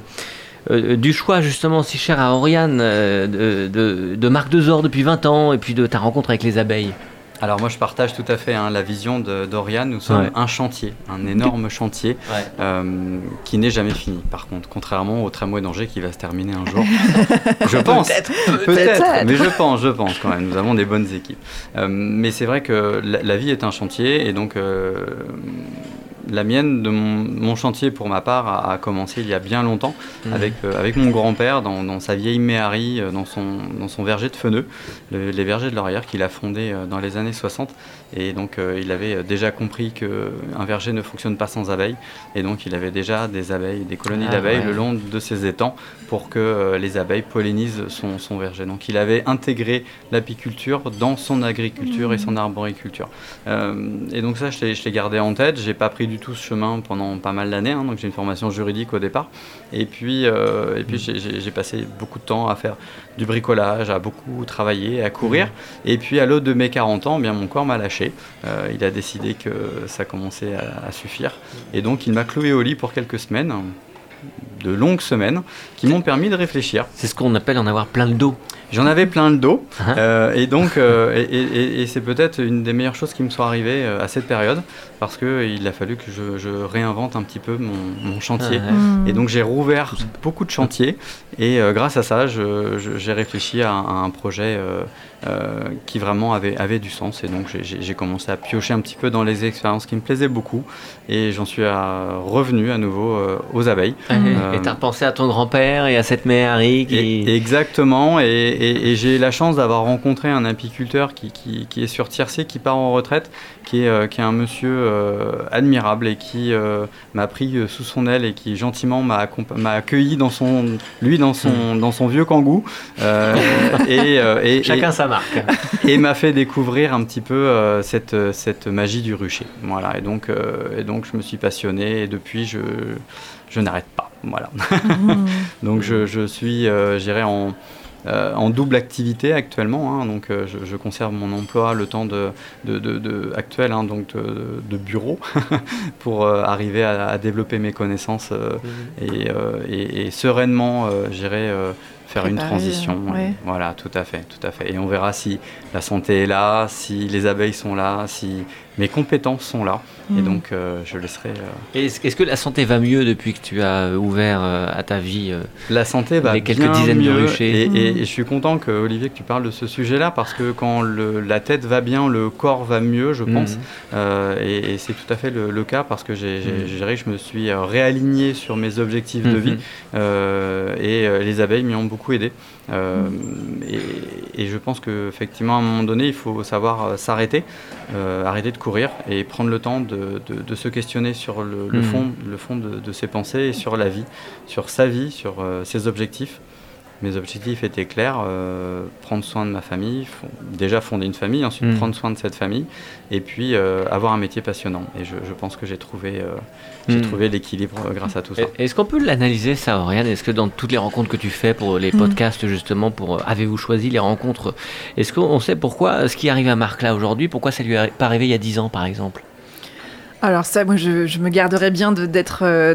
euh, du choix justement si cher à Oriane euh, de, de, Marc Dezor depuis 20 ans et puis de ta rencontre avec les abeilles alors moi je partage tout à fait hein, la vision d'Oriane. Nous sommes un chantier, un énorme chantier euh, qui n'est jamais fini. Par contre, contrairement au tramway d'Angers qui va se terminer un jour. je pense. Peut-être. mais je pense, je pense quand même. Nous avons des bonnes équipes. mais c'est vrai que la, vie est un chantier et donc la mienne, de mon, chantier pour ma part, a, commencé il y a bien longtemps mmh. avec, euh, avec mon grand-père dans, sa vieille méhari, euh, dans, son, dans son verger de Feneux, les vergers de Laurière qu'il a fondé euh, dans les années 60. Et donc il avait déjà compris qu'un verger ne fonctionne pas sans abeilles. Et donc il avait déjà des abeilles, des colonies ah d'abeilles le long de ses étangs pour que les abeilles pollinisent son, son, verger. Donc il avait intégré l'apiculture dans son agriculture et son mmh. arboriculture. et donc ça, je l'ai gardé en tête. J'ai pas pris du tout ce chemin pendant pas mal d'années. Hein, donc j'ai une formation juridique au départ. Et puis, euh, et puis j'ai passé beaucoup de temps à faire du bricolage, à beaucoup travailler, à courir. Mmh. Et puis à l'aube de mes 40 ans, eh bien mon corps m'a lâché. Euh, il a décidé que ça commençait à, suffire. Et donc il m'a cloué au lit pour quelques semaines de longues semaines qui m'ont permis de réfléchir. C'est ce qu'on appelle en avoir plein le dos. J'en avais plein le dos. Uh-huh. Euh, et donc, euh, et, c'est peut-être une des meilleures choses qui me sont arrivées à cette période, parce qu'il a fallu que je, réinvente un petit peu mon, chantier. Uh-huh. Et donc, j'ai rouvert beaucoup de chantiers. Et grâce à ça, j'ai réfléchi à, un projet qui vraiment avait, avait du sens. Et donc, j'ai commencé à piocher un petit peu dans les expériences qui me plaisaient beaucoup. Et j'en suis revenu à nouveau aux abeilles. Uh-huh. et tu as repensé à ton grand-père et à cette mère Harry qui... Exactement. Et, et, j'ai la chance d'avoir rencontré un apiculteur qui, qui, est sur Tiercé, qui part en retraite, qui est, euh, qui est un monsieur euh, admirable et qui euh, m'a pris sous son aile et qui gentiment m'a accueilli dans son, lui dans son, hmm. dans son vieux kangou. et, et, Chacun sa marque. et m'a fait découvrir un petit peu cette, cette magie du rucher. Voilà, et donc, et donc je me suis passionné et depuis je, je n'arrête pas. Voilà. Hmm. donc je, je suis, j'irai en euh, en double activité actuellement. Hein, donc euh, je, conserve mon emploi le temps de, actuel, hein, donc de, bureau, pour euh, arriver à, développer mes connaissances mmh. et, sereinement, j'irai faire une transition. Voilà, tout à fait, tout à fait. Et on verra si la santé est là, si les abeilles sont là, si mes compétences sont là. Et hmm. donc, euh, je laisserai. Euh, est-ce que la santé va mieux depuis que tu as ouvert euh, à ta vie La santé va quelques bien dizaines mieux. De et, hmm. et, je suis content que Olivier que tu parles de ce sujet-là parce que quand le, la tête va bien, le corps va mieux, je pense. Hmm. et, c'est tout à fait le, cas parce que j'ai, je me suis réaligné sur mes objectifs de vie et les abeilles m'y ont beaucoup aidé. Et, et, je pense qu'effectivement, à un moment donné, il faut savoir s'arrêter, arrêter de courir et prendre le temps de, de, se questionner sur le, le hmm. fond, le fond de, de, ses pensées et sur la vie, sur sa vie, sur euh, ses objectifs. mes objectifs étaient clairs prendre soin de ma famille, déjà fonder une famille, ensuite hmm. prendre soin de cette famille, et puis avoir un métier passionnant. Et je, pense que j'ai trouvé, j'ai hmm. trouvé l'équilibre grâce à tout ça. Est-ce qu'on peut l'analyser, ça, Oriane? Est-ce que dans toutes les rencontres que tu fais pour les hmm. podcasts, justement, pour avez-vous choisi les rencontres? Est-ce qu'on sait pourquoi ce qui arrive à Marc là aujourd'hui, pourquoi ça lui est pas arrivé il y a 10 ans, par exemple? Alors ça, moi, je, me garderais bien d'être, euh,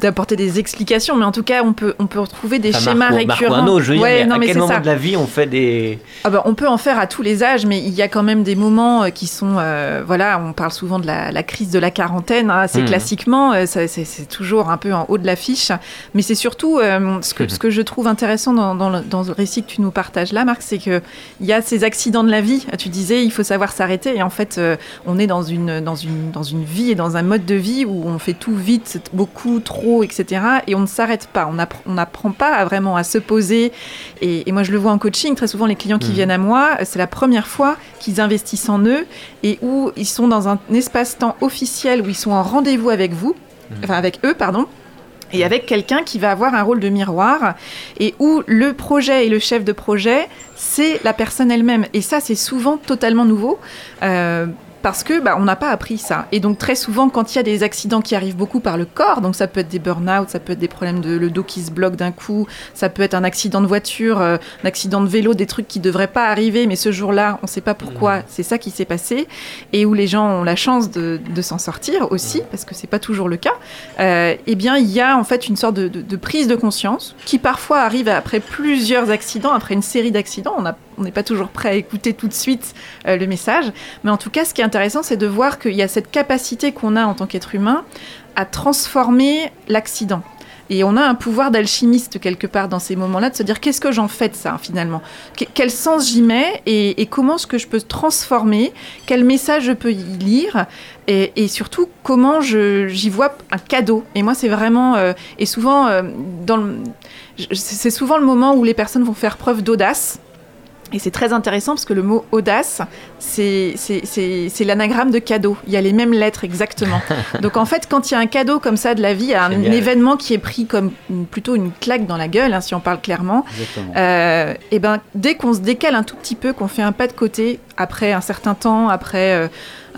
d'apporter des explications, mais en tout cas, on peut, on peut retrouver des schémas récurrents. Marco je veux dire, à quel moment de la vie on fait des... Ah bah, on peut en faire à tous les âges, mais il y a quand même des moments euh, qui sont, euh, voilà, on parle souvent de la, crise de la quarantaine, hein, c'est mmh. classiquement, c'est, toujours un peu en haut de l'affiche, mais c'est surtout ce, que, ce que je trouve intéressant dans, dans, le, dans, le, récit que tu nous partages là, Marc, c'est qu'il y a ces accidents de la vie. Tu disais, il faut savoir s'arrêter, et en fait, on est dans une, dans une, dans une vie et dans un mode de vie où on fait tout vite, beaucoup, trop, etc. Et on ne s'arrête pas. On n'apprend pas vraiment à se poser. Et, moi, je le vois en coaching. Très souvent, les clients qui mmh. viennent à moi, c'est la première fois qu'ils investissent en eux et où ils sont dans un espace-temps officiel où ils sont en rendez-vous avec vous, mmh. enfin avec eux, pardon et avec quelqu'un qui va avoir un rôle de miroir et où le projet et le chef de projet, c'est la personne elle-même. Et ça, c'est souvent totalement nouveau. Euh, parce que bah, on n'a pas appris ça. Et donc très souvent, quand il y a des accidents qui arrivent beaucoup par le corps, donc ça peut être des burn-out, ça peut être des problèmes de le dos qui se bloque d'un coup, ça peut être un accident de voiture, euh, un accident de vélo, des trucs qui devraient pas arriver, mais ce jour-là, on ne sait pas pourquoi, mmh. c'est ça qui s'est passé, et où les gens ont la chance de, s'en sortir aussi, parce que c'est pas toujours le cas. Euh, eh bien, il y a en fait une sorte de, prise de conscience qui parfois arrive après plusieurs accidents, après une série d'accidents. On n'est pas toujours prêt à écouter tout de suite euh, le message, mais en tout cas, ce qui est intéressant, c'est de voir qu'il y a cette capacité qu'on a en tant qu'être humain à transformer l'accident. Et on a un pouvoir d'alchimiste quelque part dans ces moments-là, de se dire qu'est-ce que j'en fais de ça finalement? Quel sens j'y mets et, comment est-ce que je peux transformer? Quel message je peux y lire? Et, surtout comment j'y vois un cadeau? Et moi, c'est vraiment euh, et souvent euh, c'est souvent le moment où les personnes vont faire preuve d'audace et c'est très intéressant parce que le mot audace, c'est l'anagramme de cadeau. Il y a les mêmes lettres exactement. Donc en fait, quand il y a un cadeau comme ça de la vie, un événement qui est pris comme plutôt une claque dans la gueule, hein, si on parle clairement, euh, et ben dès qu'on se décale un tout petit peu, qu'on fait un pas de côté, après un certain temps, après euh,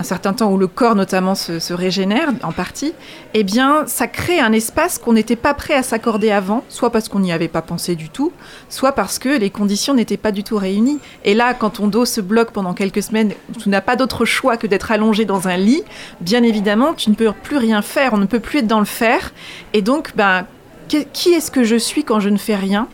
un certain temps où le corps notamment se, régénère en partie, eh bien ça crée un espace qu'on n'était pas prêt à s'accorder avant, soit parce qu'on n'y avait pas pensé du tout, soit parce que les conditions n'étaient pas du tout réunies. Et là, quand ton dos se bloque pendant quelques semaines, tu n'as pas d'autre choix que d'être allongé dans un lit, bien évidemment, tu ne peux plus rien faire, on ne peut plus être dans le faire. Et donc, ben, qui est-ce que je suis quand je ne fais rien?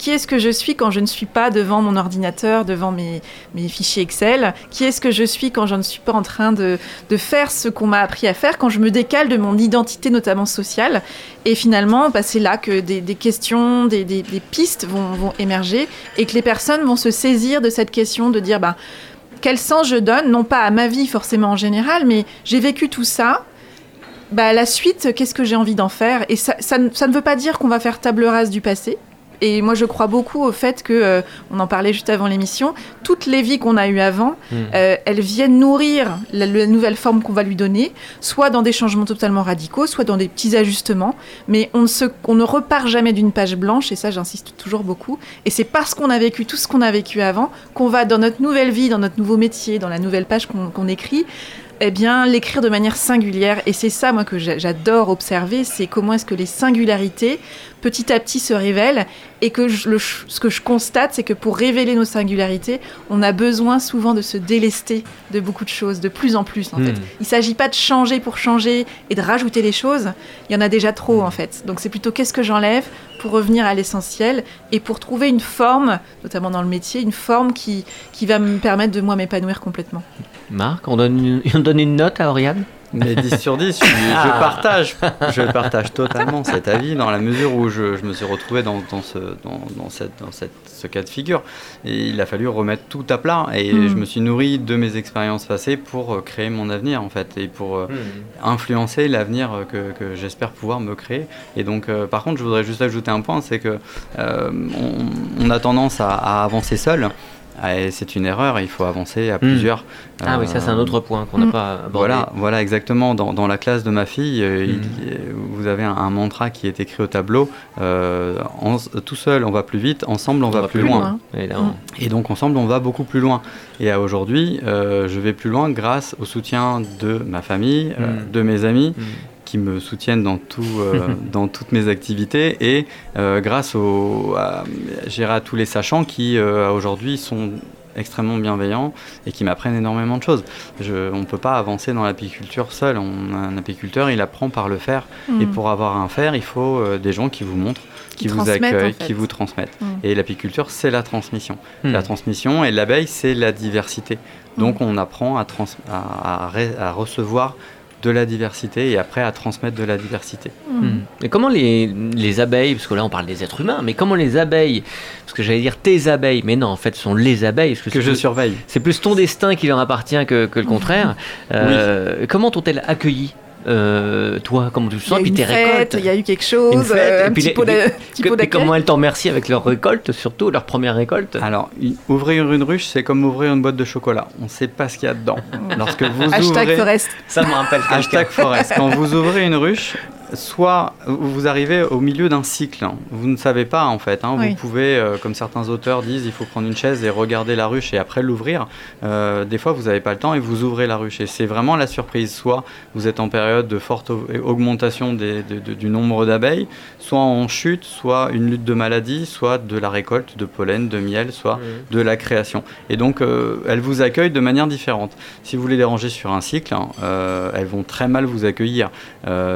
Qui est-ce que je suis quand je ne suis pas devant mon ordinateur, devant mes, fichiers Excel? Qui est-ce que je suis quand je ne suis pas en train de, faire ce qu'on m'a appris à faire, quand je me décale de mon identité notamment sociale? Et finalement, bah, c'est là que des, questions, des, pistes vont, émerger et que les personnes vont se saisir de cette question de dire bah, quel sens je donne, non pas à ma vie forcément en général, mais j'ai vécu tout ça, bah, la suite, qu'est-ce que j'ai envie d'en faire? Et ça, ça, ne veut pas dire qu'on va faire table rase du passé. Et moi, je crois beaucoup au fait que, euh, on en parlait juste avant l'émission, toutes les vies qu'on a eues avant, hmm. euh, elles viennent nourrir la, nouvelle forme qu'on va lui donner, soit dans des changements totalement radicaux, soit dans des petits ajustements. Mais on ne, se, on ne repart jamais d'une page blanche, et ça, j'insiste toujours beaucoup. Et c'est parce qu'on a vécu tout ce qu'on a vécu avant qu'on va, dans notre nouvelle vie, dans notre nouveau métier, dans la nouvelle page qu'on écrit, eh bien, l'écrire de manière singulière. Et c'est ça, moi, que j'adore observer, c'est comment est-ce que les singularités, petit à petit, se révèlent. Et que ce que je constate, c'est que pour révéler nos singularités, on a besoin souvent de se délester de beaucoup de choses, de plus en plus, en fait. Hmm. Il ne s'agit pas de changer pour changer et de rajouter des choses. Il y en a déjà trop, en fait. Donc, c'est plutôt qu'est-ce que j'enlève pour revenir à l'essentiel et pour trouver une forme, notamment dans le métier, une forme qui, qui va me permettre de moi m'épanouir complètement. Marc, on donne une, on donne une note à Oriane? Mais 10 sur 10, je, ah. partage, je partage totalement cet avis dans la mesure où je, je me suis retrouvé dans, dans, ce, dans, dans, cette, dans cette, ce cas de figure. Et il a fallu remettre tout à plat et hmm. je me suis nourri de mes expériences passées pour euh, créer mon avenir en fait et pour euh, hmm. influencer l'avenir que, que j'espère pouvoir me créer. Et donc, euh, par contre, je voudrais juste ajouter un point c'est que on, on, a tendance à, à avancer seul. C'est une erreur. Il faut avancer à hmm. plusieurs. Ah oui, ça c'est un autre point qu'on n'a hmm. pas abordé. Voilà, voilà exactement. Dans, dans, la classe de ma fille, hmm. vous avez un, mantra qui est écrit au tableau. tout seul, on va plus vite. Ensemble, on, va, plus loin. Et donc ensemble, on va beaucoup plus loin. Et aujourd'hui, je vais plus loin grâce au soutien de ma famille, de mes amis qui me soutiennent dans, tout, euh, dans toutes mes activités et euh, grâce au, à, à, tous les sachants qui euh, aujourd'hui sont extrêmement bienveillants et qui m'apprennent énormément de choses. Je, on ne peut pas avancer dans l'apiculture seul. On, un apiculteur, il apprend par le faire. Et mm. pour avoir un faire, il faut des gens qui vous montrent, qui, vous accueillent, qui vous transmettent. Mm. Et l'apiculture, c'est la transmission. Mm. La transmission et l'abeille, c'est la diversité. Donc on apprend à, trans, à, à, à recevoir de la diversité et après à transmettre de la diversité. Hmm. Et comment les, les, abeilles, parce que là on parle des êtres humains, mais comment les abeilles, parce que j'allais dire tes abeilles, mais non, en fait ce sont les abeilles. que, que je surveille. C'est plus ton destin qui leur appartient que, que le contraire. Euh, comment t'ont-elles accueilli? Euh, toi, comment tu le sens, puis tes récoltes. Il y a eu quelque chose, euh, un petit pot Comment elles t'en remercient avec leur récolte, surtout leur première récolte Alors, ouvrir une ruche, c'est comme ouvrir une boîte de chocolat. On ne sait pas ce qu'il y a dedans. Lorsque vous Hashtag Forest. Ça me rappelle. Hashtag Forest. Quand vous ouvrez une ruche, soit vous arrivez au milieu d'un cycle. Vous ne savez pas en fait. Hein. Vous pouvez, euh, comme certains auteurs disent, il faut prendre une chaise et regarder la ruche et après l'ouvrir. Euh, des fois, vous n'avez pas le temps et vous ouvrez la ruche. Et c'est vraiment la surprise. Soit vous êtes en période de forte augmentation du nombre d'abeilles, soit en chute, soit une lutte de maladie, soit de la récolte de pollen, de miel, soit de la création. Et donc, euh, elles vous accueillent de manière différente. Si vous les dérangez sur un cycle, hein, elles vont très mal vous accueillir.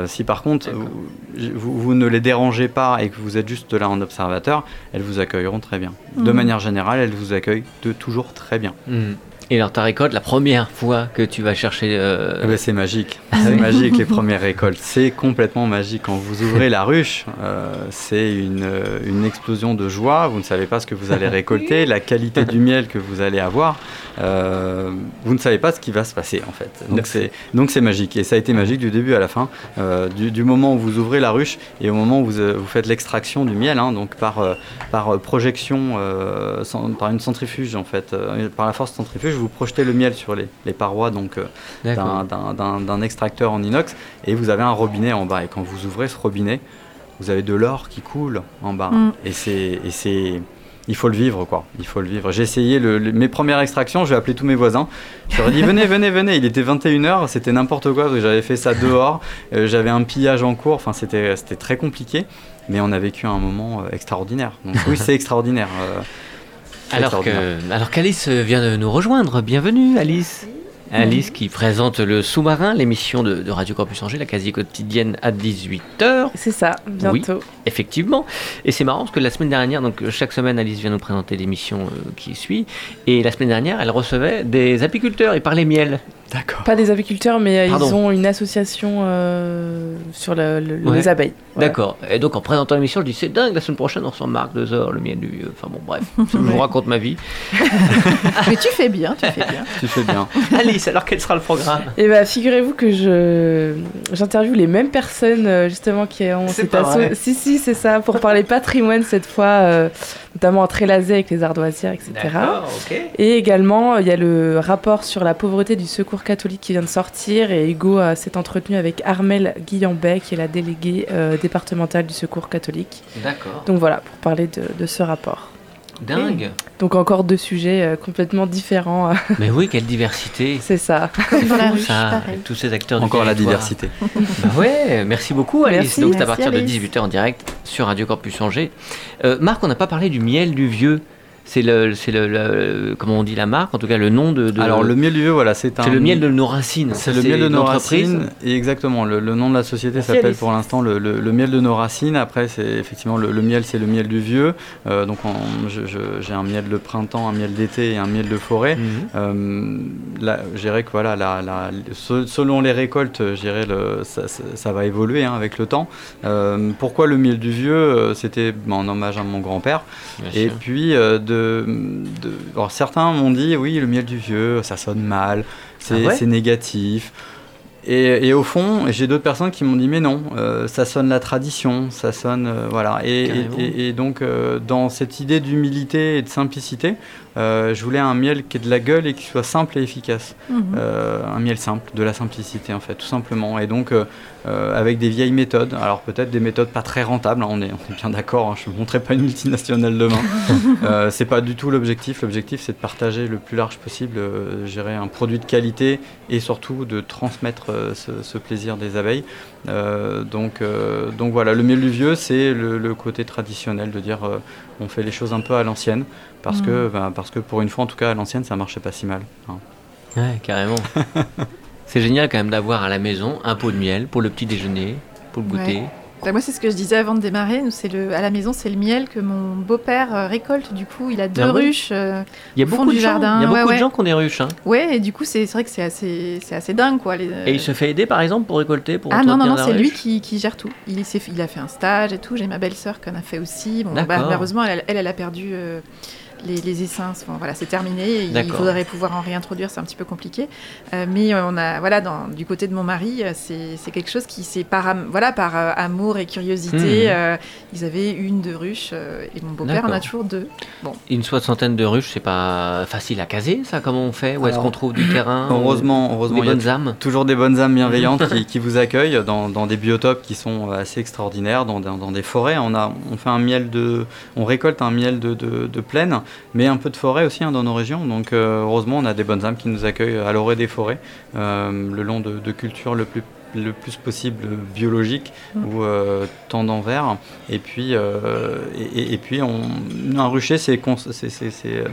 si par contre vous, ne les dérangez pas et que vous êtes juste là en observateur, elles vous accueilleront très bien. De mhm. manière générale, elles vous accueillent de toujours très bien. Mhm. Et alors ta récolte, la première fois que tu vas chercher... Euh, eh ben, c'est magique, c'est magique les premières récoltes, c'est complètement magique. Quand vous ouvrez la ruche, euh, c'est une, une, explosion de joie, vous ne savez pas ce que vous allez récolter, la qualité du miel que vous allez avoir, euh, vous ne savez pas ce qui va se passer en fait. Donc c'est, magique, et ça a été magique du début à la fin, du, du, moment où vous ouvrez la ruche et au moment où vous, vous faites l'extraction du miel, hein, donc par, par projection, par une centrifuge en fait, par la force centrifuge, vous projetez le miel sur les, les parois donc euh, d'un extracteur en inox et vous avez un robinet en bas. Et quand vous ouvrez ce robinet, vous avez de l'or qui coule en bas. Mm. Et c'est il faut le vivre, quoi. Il faut le vivre. J'ai essayé le, mes premières extractions, j'ai appelé tous mes voisins. Je leur ai dit venez, venez, venez. Il était 21h, c'était n'importe quoi. J'avais fait ça dehors. Euh, j'avais un pillage en cours. Enfin, c'était très compliqué. Mais on a vécu un moment euh, extraordinaire. Donc oui, c'est extraordinaire. Alors, que, alors qu'Alice vient de nous rejoindre, bienvenue Alice. Alice qui présente le sous-marin, l'émission de, Radio Campus Angers, la quasi quotidienne à 18h. C'est ça, bientôt. effectivement. Et c'est marrant parce que la semaine dernière, donc chaque semaine, Alice vient nous présenter l'émission euh, qui suit. Et la semaine dernière, elle recevait des apiculteurs et parlait miel. Pas des apiculteurs, mais euh, ils ont une association euh, sur les abeilles. D'accord. Et donc en présentant l'émission, je dis c'est dingue, la semaine prochaine on reçoit Marc Dezor, le mien du. Enfin bon, bref, je vous raconte ma vie. mais tu fais bien, tu fais bien. tu fais bien. Alice, alors quel sera le programme? Eh bien, figurez-vous que je j'interviewe les mêmes personnes euh, justement qui ont cette association. Si, si, c'est ça, pour parler patrimoine cette fois, notamment en trélazé avec les ardoisières, etc. Et également, il y a le rapport sur la pauvreté du secours catholique qui vient de sortir et Hugo s'est entretenu avec Armel Guillambec, qui est la déléguée euh, départementale du secours catholique. D'accord. Donc voilà, pour parler de, ce rapport. Dingue. Donc encore deux sujets euh, complètement différents. Mais oui, quelle diversité. C'est ça. ça tous ces acteurs Encore la diversité. bah ouais, merci beaucoup Alice. Donc c'est à partir de 18h en direct sur Radio Campus Angers. Euh, Marc, on n'a pas parlé du miel du vieux. C'est le, c'est le, comment on dit la marque, en tout cas le nom de. Alors le miel du vieux, voilà, c'est un. C'est le miel de nos racines. C'est le miel de nos racines. Et exactement, le, nom de la société s'appelle pour l'instant le, miel de nos racines. Après, c'est effectivement le, miel, c'est le miel du vieux. Euh, donc j'ai un miel de printemps, un miel d'été et un miel de forêt. Mhm. Euh, là, je dirais que voilà, la, la, selon les récoltes, le, ça, ça, va évoluer hein, avec le temps. Euh, pourquoi le miel du vieux? C'était ben, en hommage à mon grand-père. Et puis de certains m'ont dit oui, le miel du vieux, ça sonne mal, c'est ah négatif. Et, au fond, j'ai d'autres personnes qui m'ont dit mais non, euh, ça sonne la tradition, ça sonne euh, voilà. Et, donc euh, dans cette idée d'humilité et de simplicité, je voulais un miel qui ait de la gueule et qui soit simple et efficace. Mhm. un miel simple, de la simplicité en fait, tout simplement. Et donc avec des vieilles méthodes. Alors peut-être des méthodes pas très rentables. Hein, on, est, bien d'accord. Hein, je ne montrerai pas une multinationale demain. c'est pas du tout l'objectif. L'objectif c'est de partager le plus large possible, gérer un produit de qualité et surtout de transmettre euh, ce, plaisir des abeilles. Euh, donc, euh, donc voilà, le miel du vieux, c'est le, côté traditionnel de dire on fait les choses un peu à l'ancienne, parce, que, mm. ben, parce que pour une fois, en tout cas, à l'ancienne, ça marchait pas si mal. Hein. Ouais, carrément. c'est génial quand même d'avoir à la maison un pot de miel pour le petit déjeuner, pour le goûter. Bah, moi, c'est ce que je disais avant de démarrer. Nous, c'est le, à la maison, c'est le miel que mon beau-père euh, récolte. Du coup, il a deux ah ruches euh, il y a beaucoup du de jardin. Il y a beaucoup de gens qui ont des ruches. Hein. Ouais, et du coup, c'est vrai que c'est assez, c'est assez dingue, quoi. Et il se fait aider, par exemple, pour récolter, pour Ah non, non, non, c'est lui qui, qui, gère tout. Il, il a fait un stage et tout. J'ai ma belle-sœur qui en a fait aussi. Bon, bah, malheureusement, elle, elle, a perdu. Euh, les, les essences, voilà, c'est terminé. Il faudrait pouvoir en réintroduire, c'est un petit peu compliqué. Euh, mais on a, voilà, dans, du côté de mon mari, euh, c'est quelque chose qui, c'est par, voilà, par euh, amour et curiosité. Mmh. ils avaient une, deux ruches, et mon beau-père en a toujours deux. Bon. Une soixantaine de ruches, c'est pas facile à caser, ça Comment on fait? Où est-ce qu'on trouve du terrain? Heureusement, heureusement, des bonnes âmes? Toujours des bonnes âmes bienveillantes qui, vous accueillent dans, dans, des biotopes qui sont assez extraordinaires, dans, dans, des forêts. On a, on fait un miel de, on récolte un miel de, de, de plaine, mais un peu de forêt aussi hein, dans nos régions. Donc euh, heureusement, on a des bonnes âmes qui nous accueillent à l'orée des forêts, euh, le long de, de cultures le plus le plus possible biologique mm. ou euh, tendant vers. Et puis, euh, et, puis on, un rucher, c'est, euh,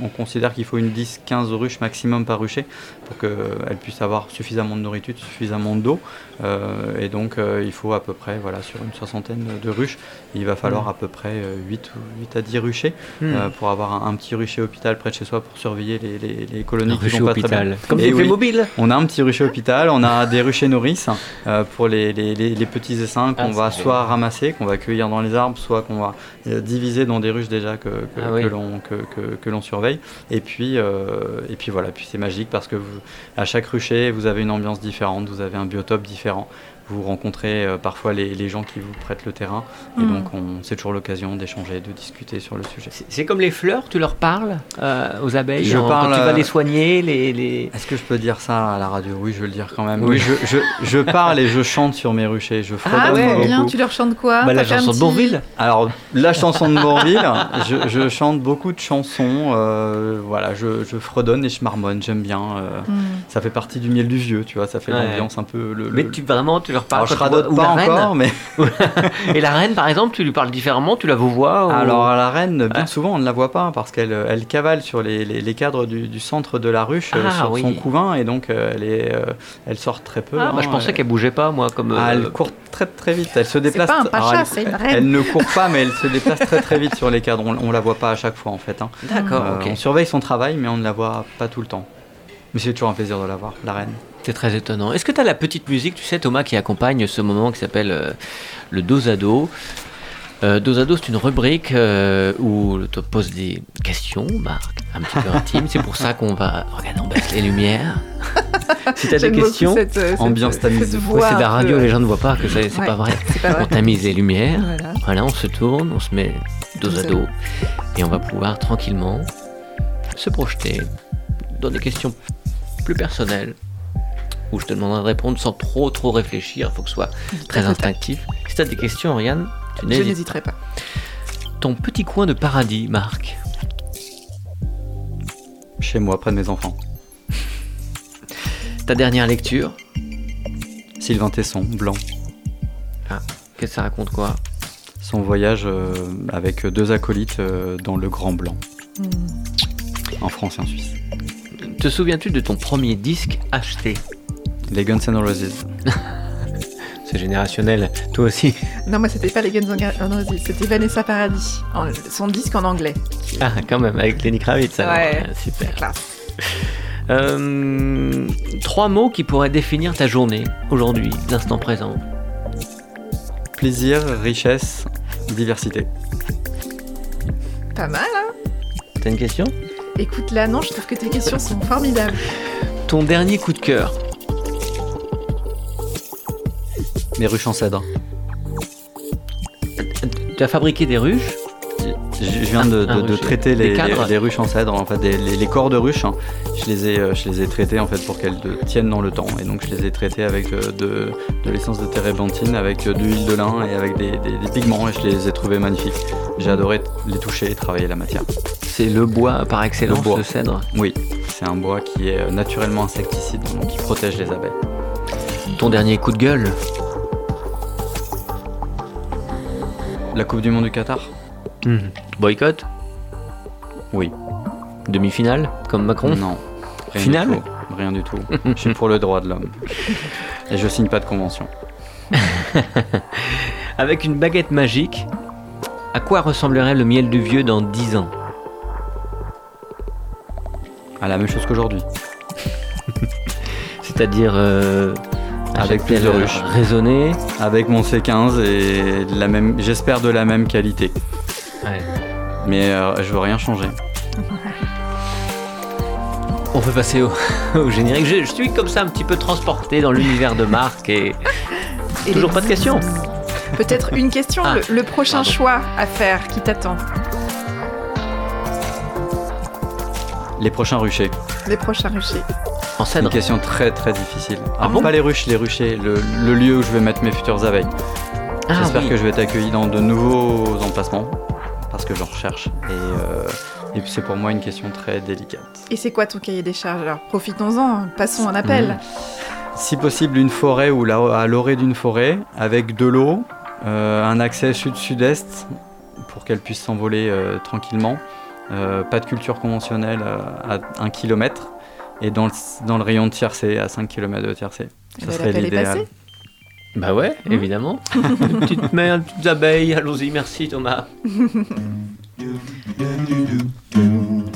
on considère qu'il faut une 10-15 ruches maximum par rucher pour qu'elle puisse avoir suffisamment de nourriture, suffisamment d'eau. Et donc, il faut à peu près, voilà, sur une soixantaine de ruches, il va falloir mm. à peu près 8, 8 à 10 ruchers mm. pour avoir un, petit rucher hôpital près de chez soi pour surveiller les, les, colonies qui pas très. Comme et mobile. On a un petit rucher hôpital, on a des ruchers nourris euh, pour les, petits essaims qu'on ah, va soit ramasser, qu'on va cueillir dans les arbres, soit qu'on va euh, diviser dans des ruches déjà que, que, ah l'on surveille. Et puis, euh, et puis voilà, puis c'est magique parce que à chaque rucher, vous avez une ambiance différente, vous avez un biotope différent différents vous rencontrez euh, parfois les, gens qui vous prêtent le terrain. Et mm. donc, c'est toujours l'occasion d'échanger, de discuter sur le sujet. C'est comme les fleurs, tu leur parles euh, aux abeilles je parle, quand tu vas les soigner les, les... Est-ce que je peux dire ça à la radio? Oui, je veux le dire quand même. Oui, je, je, je, parle et je chante sur mes ruchers. Je ah ouais, bien, tu leur chantes quoi? Bah, La chanson de Bourville Alors, la chanson de Bourville, je, chante beaucoup de chansons. Euh, voilà, je, fredonne et je marmonne, j'aime bien. Mm. Ça fait partie du miel du vieux, tu vois, ça fait l'ambiance un peu... Le, Mais tu, vraiment, tu alors, je radote pas encore, mais. et la reine, par exemple, tu lui parles différemment, tu la vois Alors, la reine, bien souvent, on ne la voit pas parce qu'elle elle cavale sur les, les, cadres du, centre de la ruche, euh, ah, sur son couvain, et donc euh, elle, est, euh, elle sort très peu. Ah, bah, je hein, pensais qu'elle bougeait pas, moi. comme. Ah, elle court très très vite, elle se déplace. C'est pas un pacha, c'est une reine. Elle ne court pas, mais elle se déplace très très vite sur les cadres. On, ne la voit pas à chaque fois, en fait. Hein. D'accord. On surveille son travail, mais on ne la voit pas tout le temps. Mais c'est toujours un plaisir de la voir, la reine. C'est très étonnant. Est-ce que tu as la petite musique, tu sais, Thomas, qui accompagne ce moment qui s'appelle euh, le dos à dos euh, Dos à dos, c'est une rubrique euh, où tu poses des questions, Marc, un petit peu intimes. C'est pour ça qu'on va. Regarde, on baisse les lumières. si tu as des questions, ambiance tamise. c'est de la radio, les gens ne voient pas que c'est pas, vrai. On tamise les lumières. Voilà. on se tourne, on se met dos à dos. Et on va pouvoir tranquillement se projeter dans des questions plus personnelles où je te demanderai de répondre sans trop trop réfléchir, il faut que ce soit très instinctif. Si tu as des questions, Oriane, tu Je n'hésiterai pas. Ton petit coin de paradis, Marc Chez moi, près de mes enfants. Ta dernière lecture Sylvain Tesson, Blanc. Ah, qu'est-ce que ça raconte quoi? Son voyage euh, avec deux acolytes euh, dans le Grand Blanc. Hmm. En France et en Suisse. Te souviens-tu de ton premier disque acheté? Les Guns N' Roses. C'est générationnel. Toi aussi Non, moi, c'était pas les Guns N' Roses, c'était Vanessa Paradis. son disque en anglais. Ah, quand même, avec Lenny Kravitz. Ouais, super. Classe. Euh, trois mots qui pourraient définir ta journée aujourd'hui, l'instant présent. Plaisir, richesse, diversité. Pas mal, hein T'as une question? Écoute, là, non, je trouve que tes questions sont formidables. Ton dernier coup de cœur Des ruches en cèdre. Tu as fabriqué des ruches je viens de, traiter les, les, ruches en cèdre, en fait, les, corps de ruches. Hein. Je, les ai, euh, je les ai traités en fait pour qu'elles tiennent dans le temps. Et donc je les ai traités avec euh, de, l'essence de térébenthine, avec euh, de l'huile de lin et avec des, pigments. Et je les ai trouvés magnifiques. J'ai adoré les toucher et travailler la matière. C'est le bois par excellence, le, cèdre Oui, c'est un bois qui est naturellement insecticide, donc qui protège les abeilles. Ton dernier coup de gueule La Coupe du Monde du Qatar Mhm. Boycott Oui. Demi-finale, comme Macron Non. Rien Finale du Rien du tout. je suis pour le droit de l'homme. Et je signe pas de convention. Avec une baguette magique, à quoi ressemblerait le miel du vieux dans 10 ans? À la même chose qu'aujourd'hui. C'est-à-dire euh, avec plus de ruches. Raisonné. Avec mon C15 et la même, j'espère de la même qualité. Mais euh, je veux rien changer. On peut passer au, générique. Je, suis comme ça un petit peu transporté dans l'univers de Marc et, toujours pas de questions. Peut-être une question, ah, le, prochain choix à faire qui t'attend. Les prochains ruchers. Les prochains ruchers. En C'est une question très très difficile. Ah bon pas les ruches, les ruchers, le, lieu où je vais mettre mes futures abeilles. Ah J'espère que je vais être accueilli dans de nouveaux emplacements parce que j'en recherche. Et, euh, et c'est pour moi une question très délicate. Et c'est quoi ton cahier des charges? Alors profitons-en, passons un appel. Mhm. Si possible, une forêt ou à l'orée d'une forêt avec de l'eau, euh, un accès sud-sud-est pour qu'elle puisse s'envoler euh, tranquillement. pas de culture conventionnelle à 1 km et dans le, dans le rayon de tiercé à 5 km de tiercé. Ça serait l'idéal. Bah ouais, mmh. évidemment. une petite mère, une petite abeille, allons-y, merci Thomas.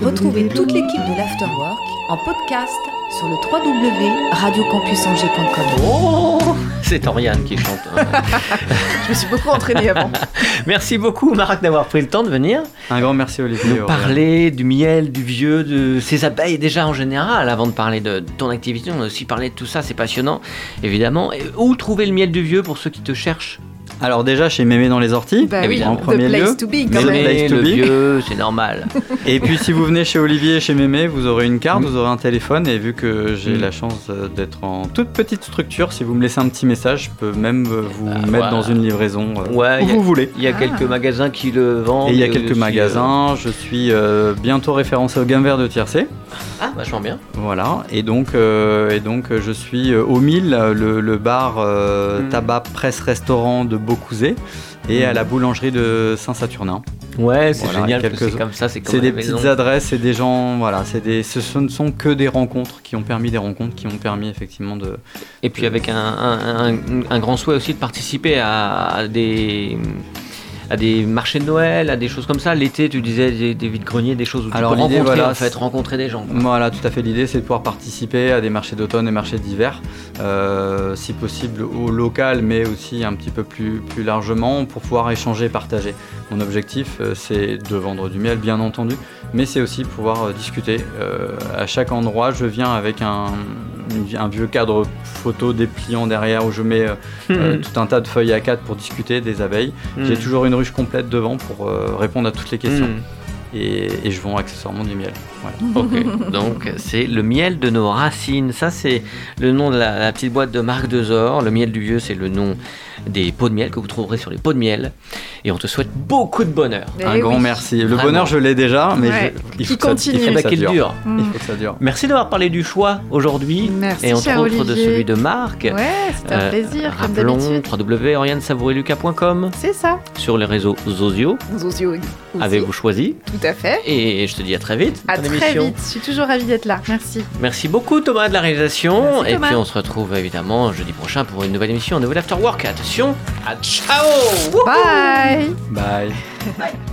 Retrouvez toute l'équipe de l'Afterwork en podcast sur le www.radiocampusangers.com. Oh C'est Oriane qui chante. Je me suis beaucoup entraînée avant. merci beaucoup Marc d'avoir pris le temps de venir. Un grand merci Olivier. Nous parler du miel, du vieux, de ces abeilles déjà en général, avant de parler de ton activité, on a aussi parlé de tout ça, c'est passionnant évidemment. Et où trouver le miel du vieux pour ceux qui te cherchent? Alors déjà chez Mémé dans les orties, bah en premier lieu. To be, Mémé, le vieux, c'est normal. et puis si vous venez chez Olivier chez Mémé, vous aurez une carte, vous aurez un téléphone et vu que j'ai mm. la chance euh, d'être en toute petite structure, si vous me laissez un petit message, je peux même euh, vous ah, mettre dans une livraison euh, où vous voulez. Il y a quelques ah. magasins qui le vendent. Et il y a quelques magasins. Je suis bientôt référencé au Gamme Vert de Tiercé. Ah, vachement bien. Voilà. Et donc, et donc je suis au 1000, le, bar mm. tabac presse restaurant de Beaucouzé et à la boulangerie de Saint-Saturnin. Ouais, c'est génial, c'est comme ça, c'est des petites adresses et des gens, voilà, c'est des, ce ne sont que des rencontres qui ont permis des rencontres, qui ont permis effectivement de... Et puis avec un, un, un, grand souhait aussi de participer à des à des marchés de Noël, à des choses comme ça. L'été, tu disais des, des vides-greniers, des choses où tu Alors, peux rencontrer, voilà, en fait, rencontrer des gens. Voilà, tout à fait. L'idée, c'est de pouvoir participer à des marchés d'automne et marchés d'hiver, euh, si possible au local, mais aussi un petit peu plus, plus largement, pour pouvoir échanger et partager. Mon objectif, euh, c'est de vendre du miel, bien entendu, mais c'est aussi pouvoir euh, discuter. à chaque endroit, je viens avec un, un vieux cadre photo dépliant derrière où je mets tout un tas de feuilles à 4 pour discuter des abeilles. Hmm. J'ai toujours une ruche complète devant pour euh, répondre à toutes les questions. Hmm. Et, je vends accessoirement du miel. donc c'est le miel de nos racines. Ça, c'est le nom de la, la, petite boîte de Marc Dezor. Le miel du vieux, c'est le nom des pots de miel que vous trouverez sur les pots de miel. Et on te souhaite beaucoup de bonheur. un grand merci. Le bonheur, je l'ai déjà, mais il, faut continue. Ça, il, faut dure. il faut que ça dure. Merci d'avoir parlé du choix aujourd'hui. Et entre autres de celui de Marc. Ouais, c'était un euh, plaisir. Rappelons www.oriansavoureluca.com. C'est ça. Sur les réseaux Zozio. Zozio. Avez-vous choisi Tout à fait. Et je te dis à très vite. À très vite. Je suis toujours ravie d'être là. Merci. Merci beaucoup Thomas de la réalisation. et puis on se retrouve évidemment jeudi prochain pour une nouvelle émission, un nouvel After Work. Attention. À Ciao! Bye! Bye. Bye.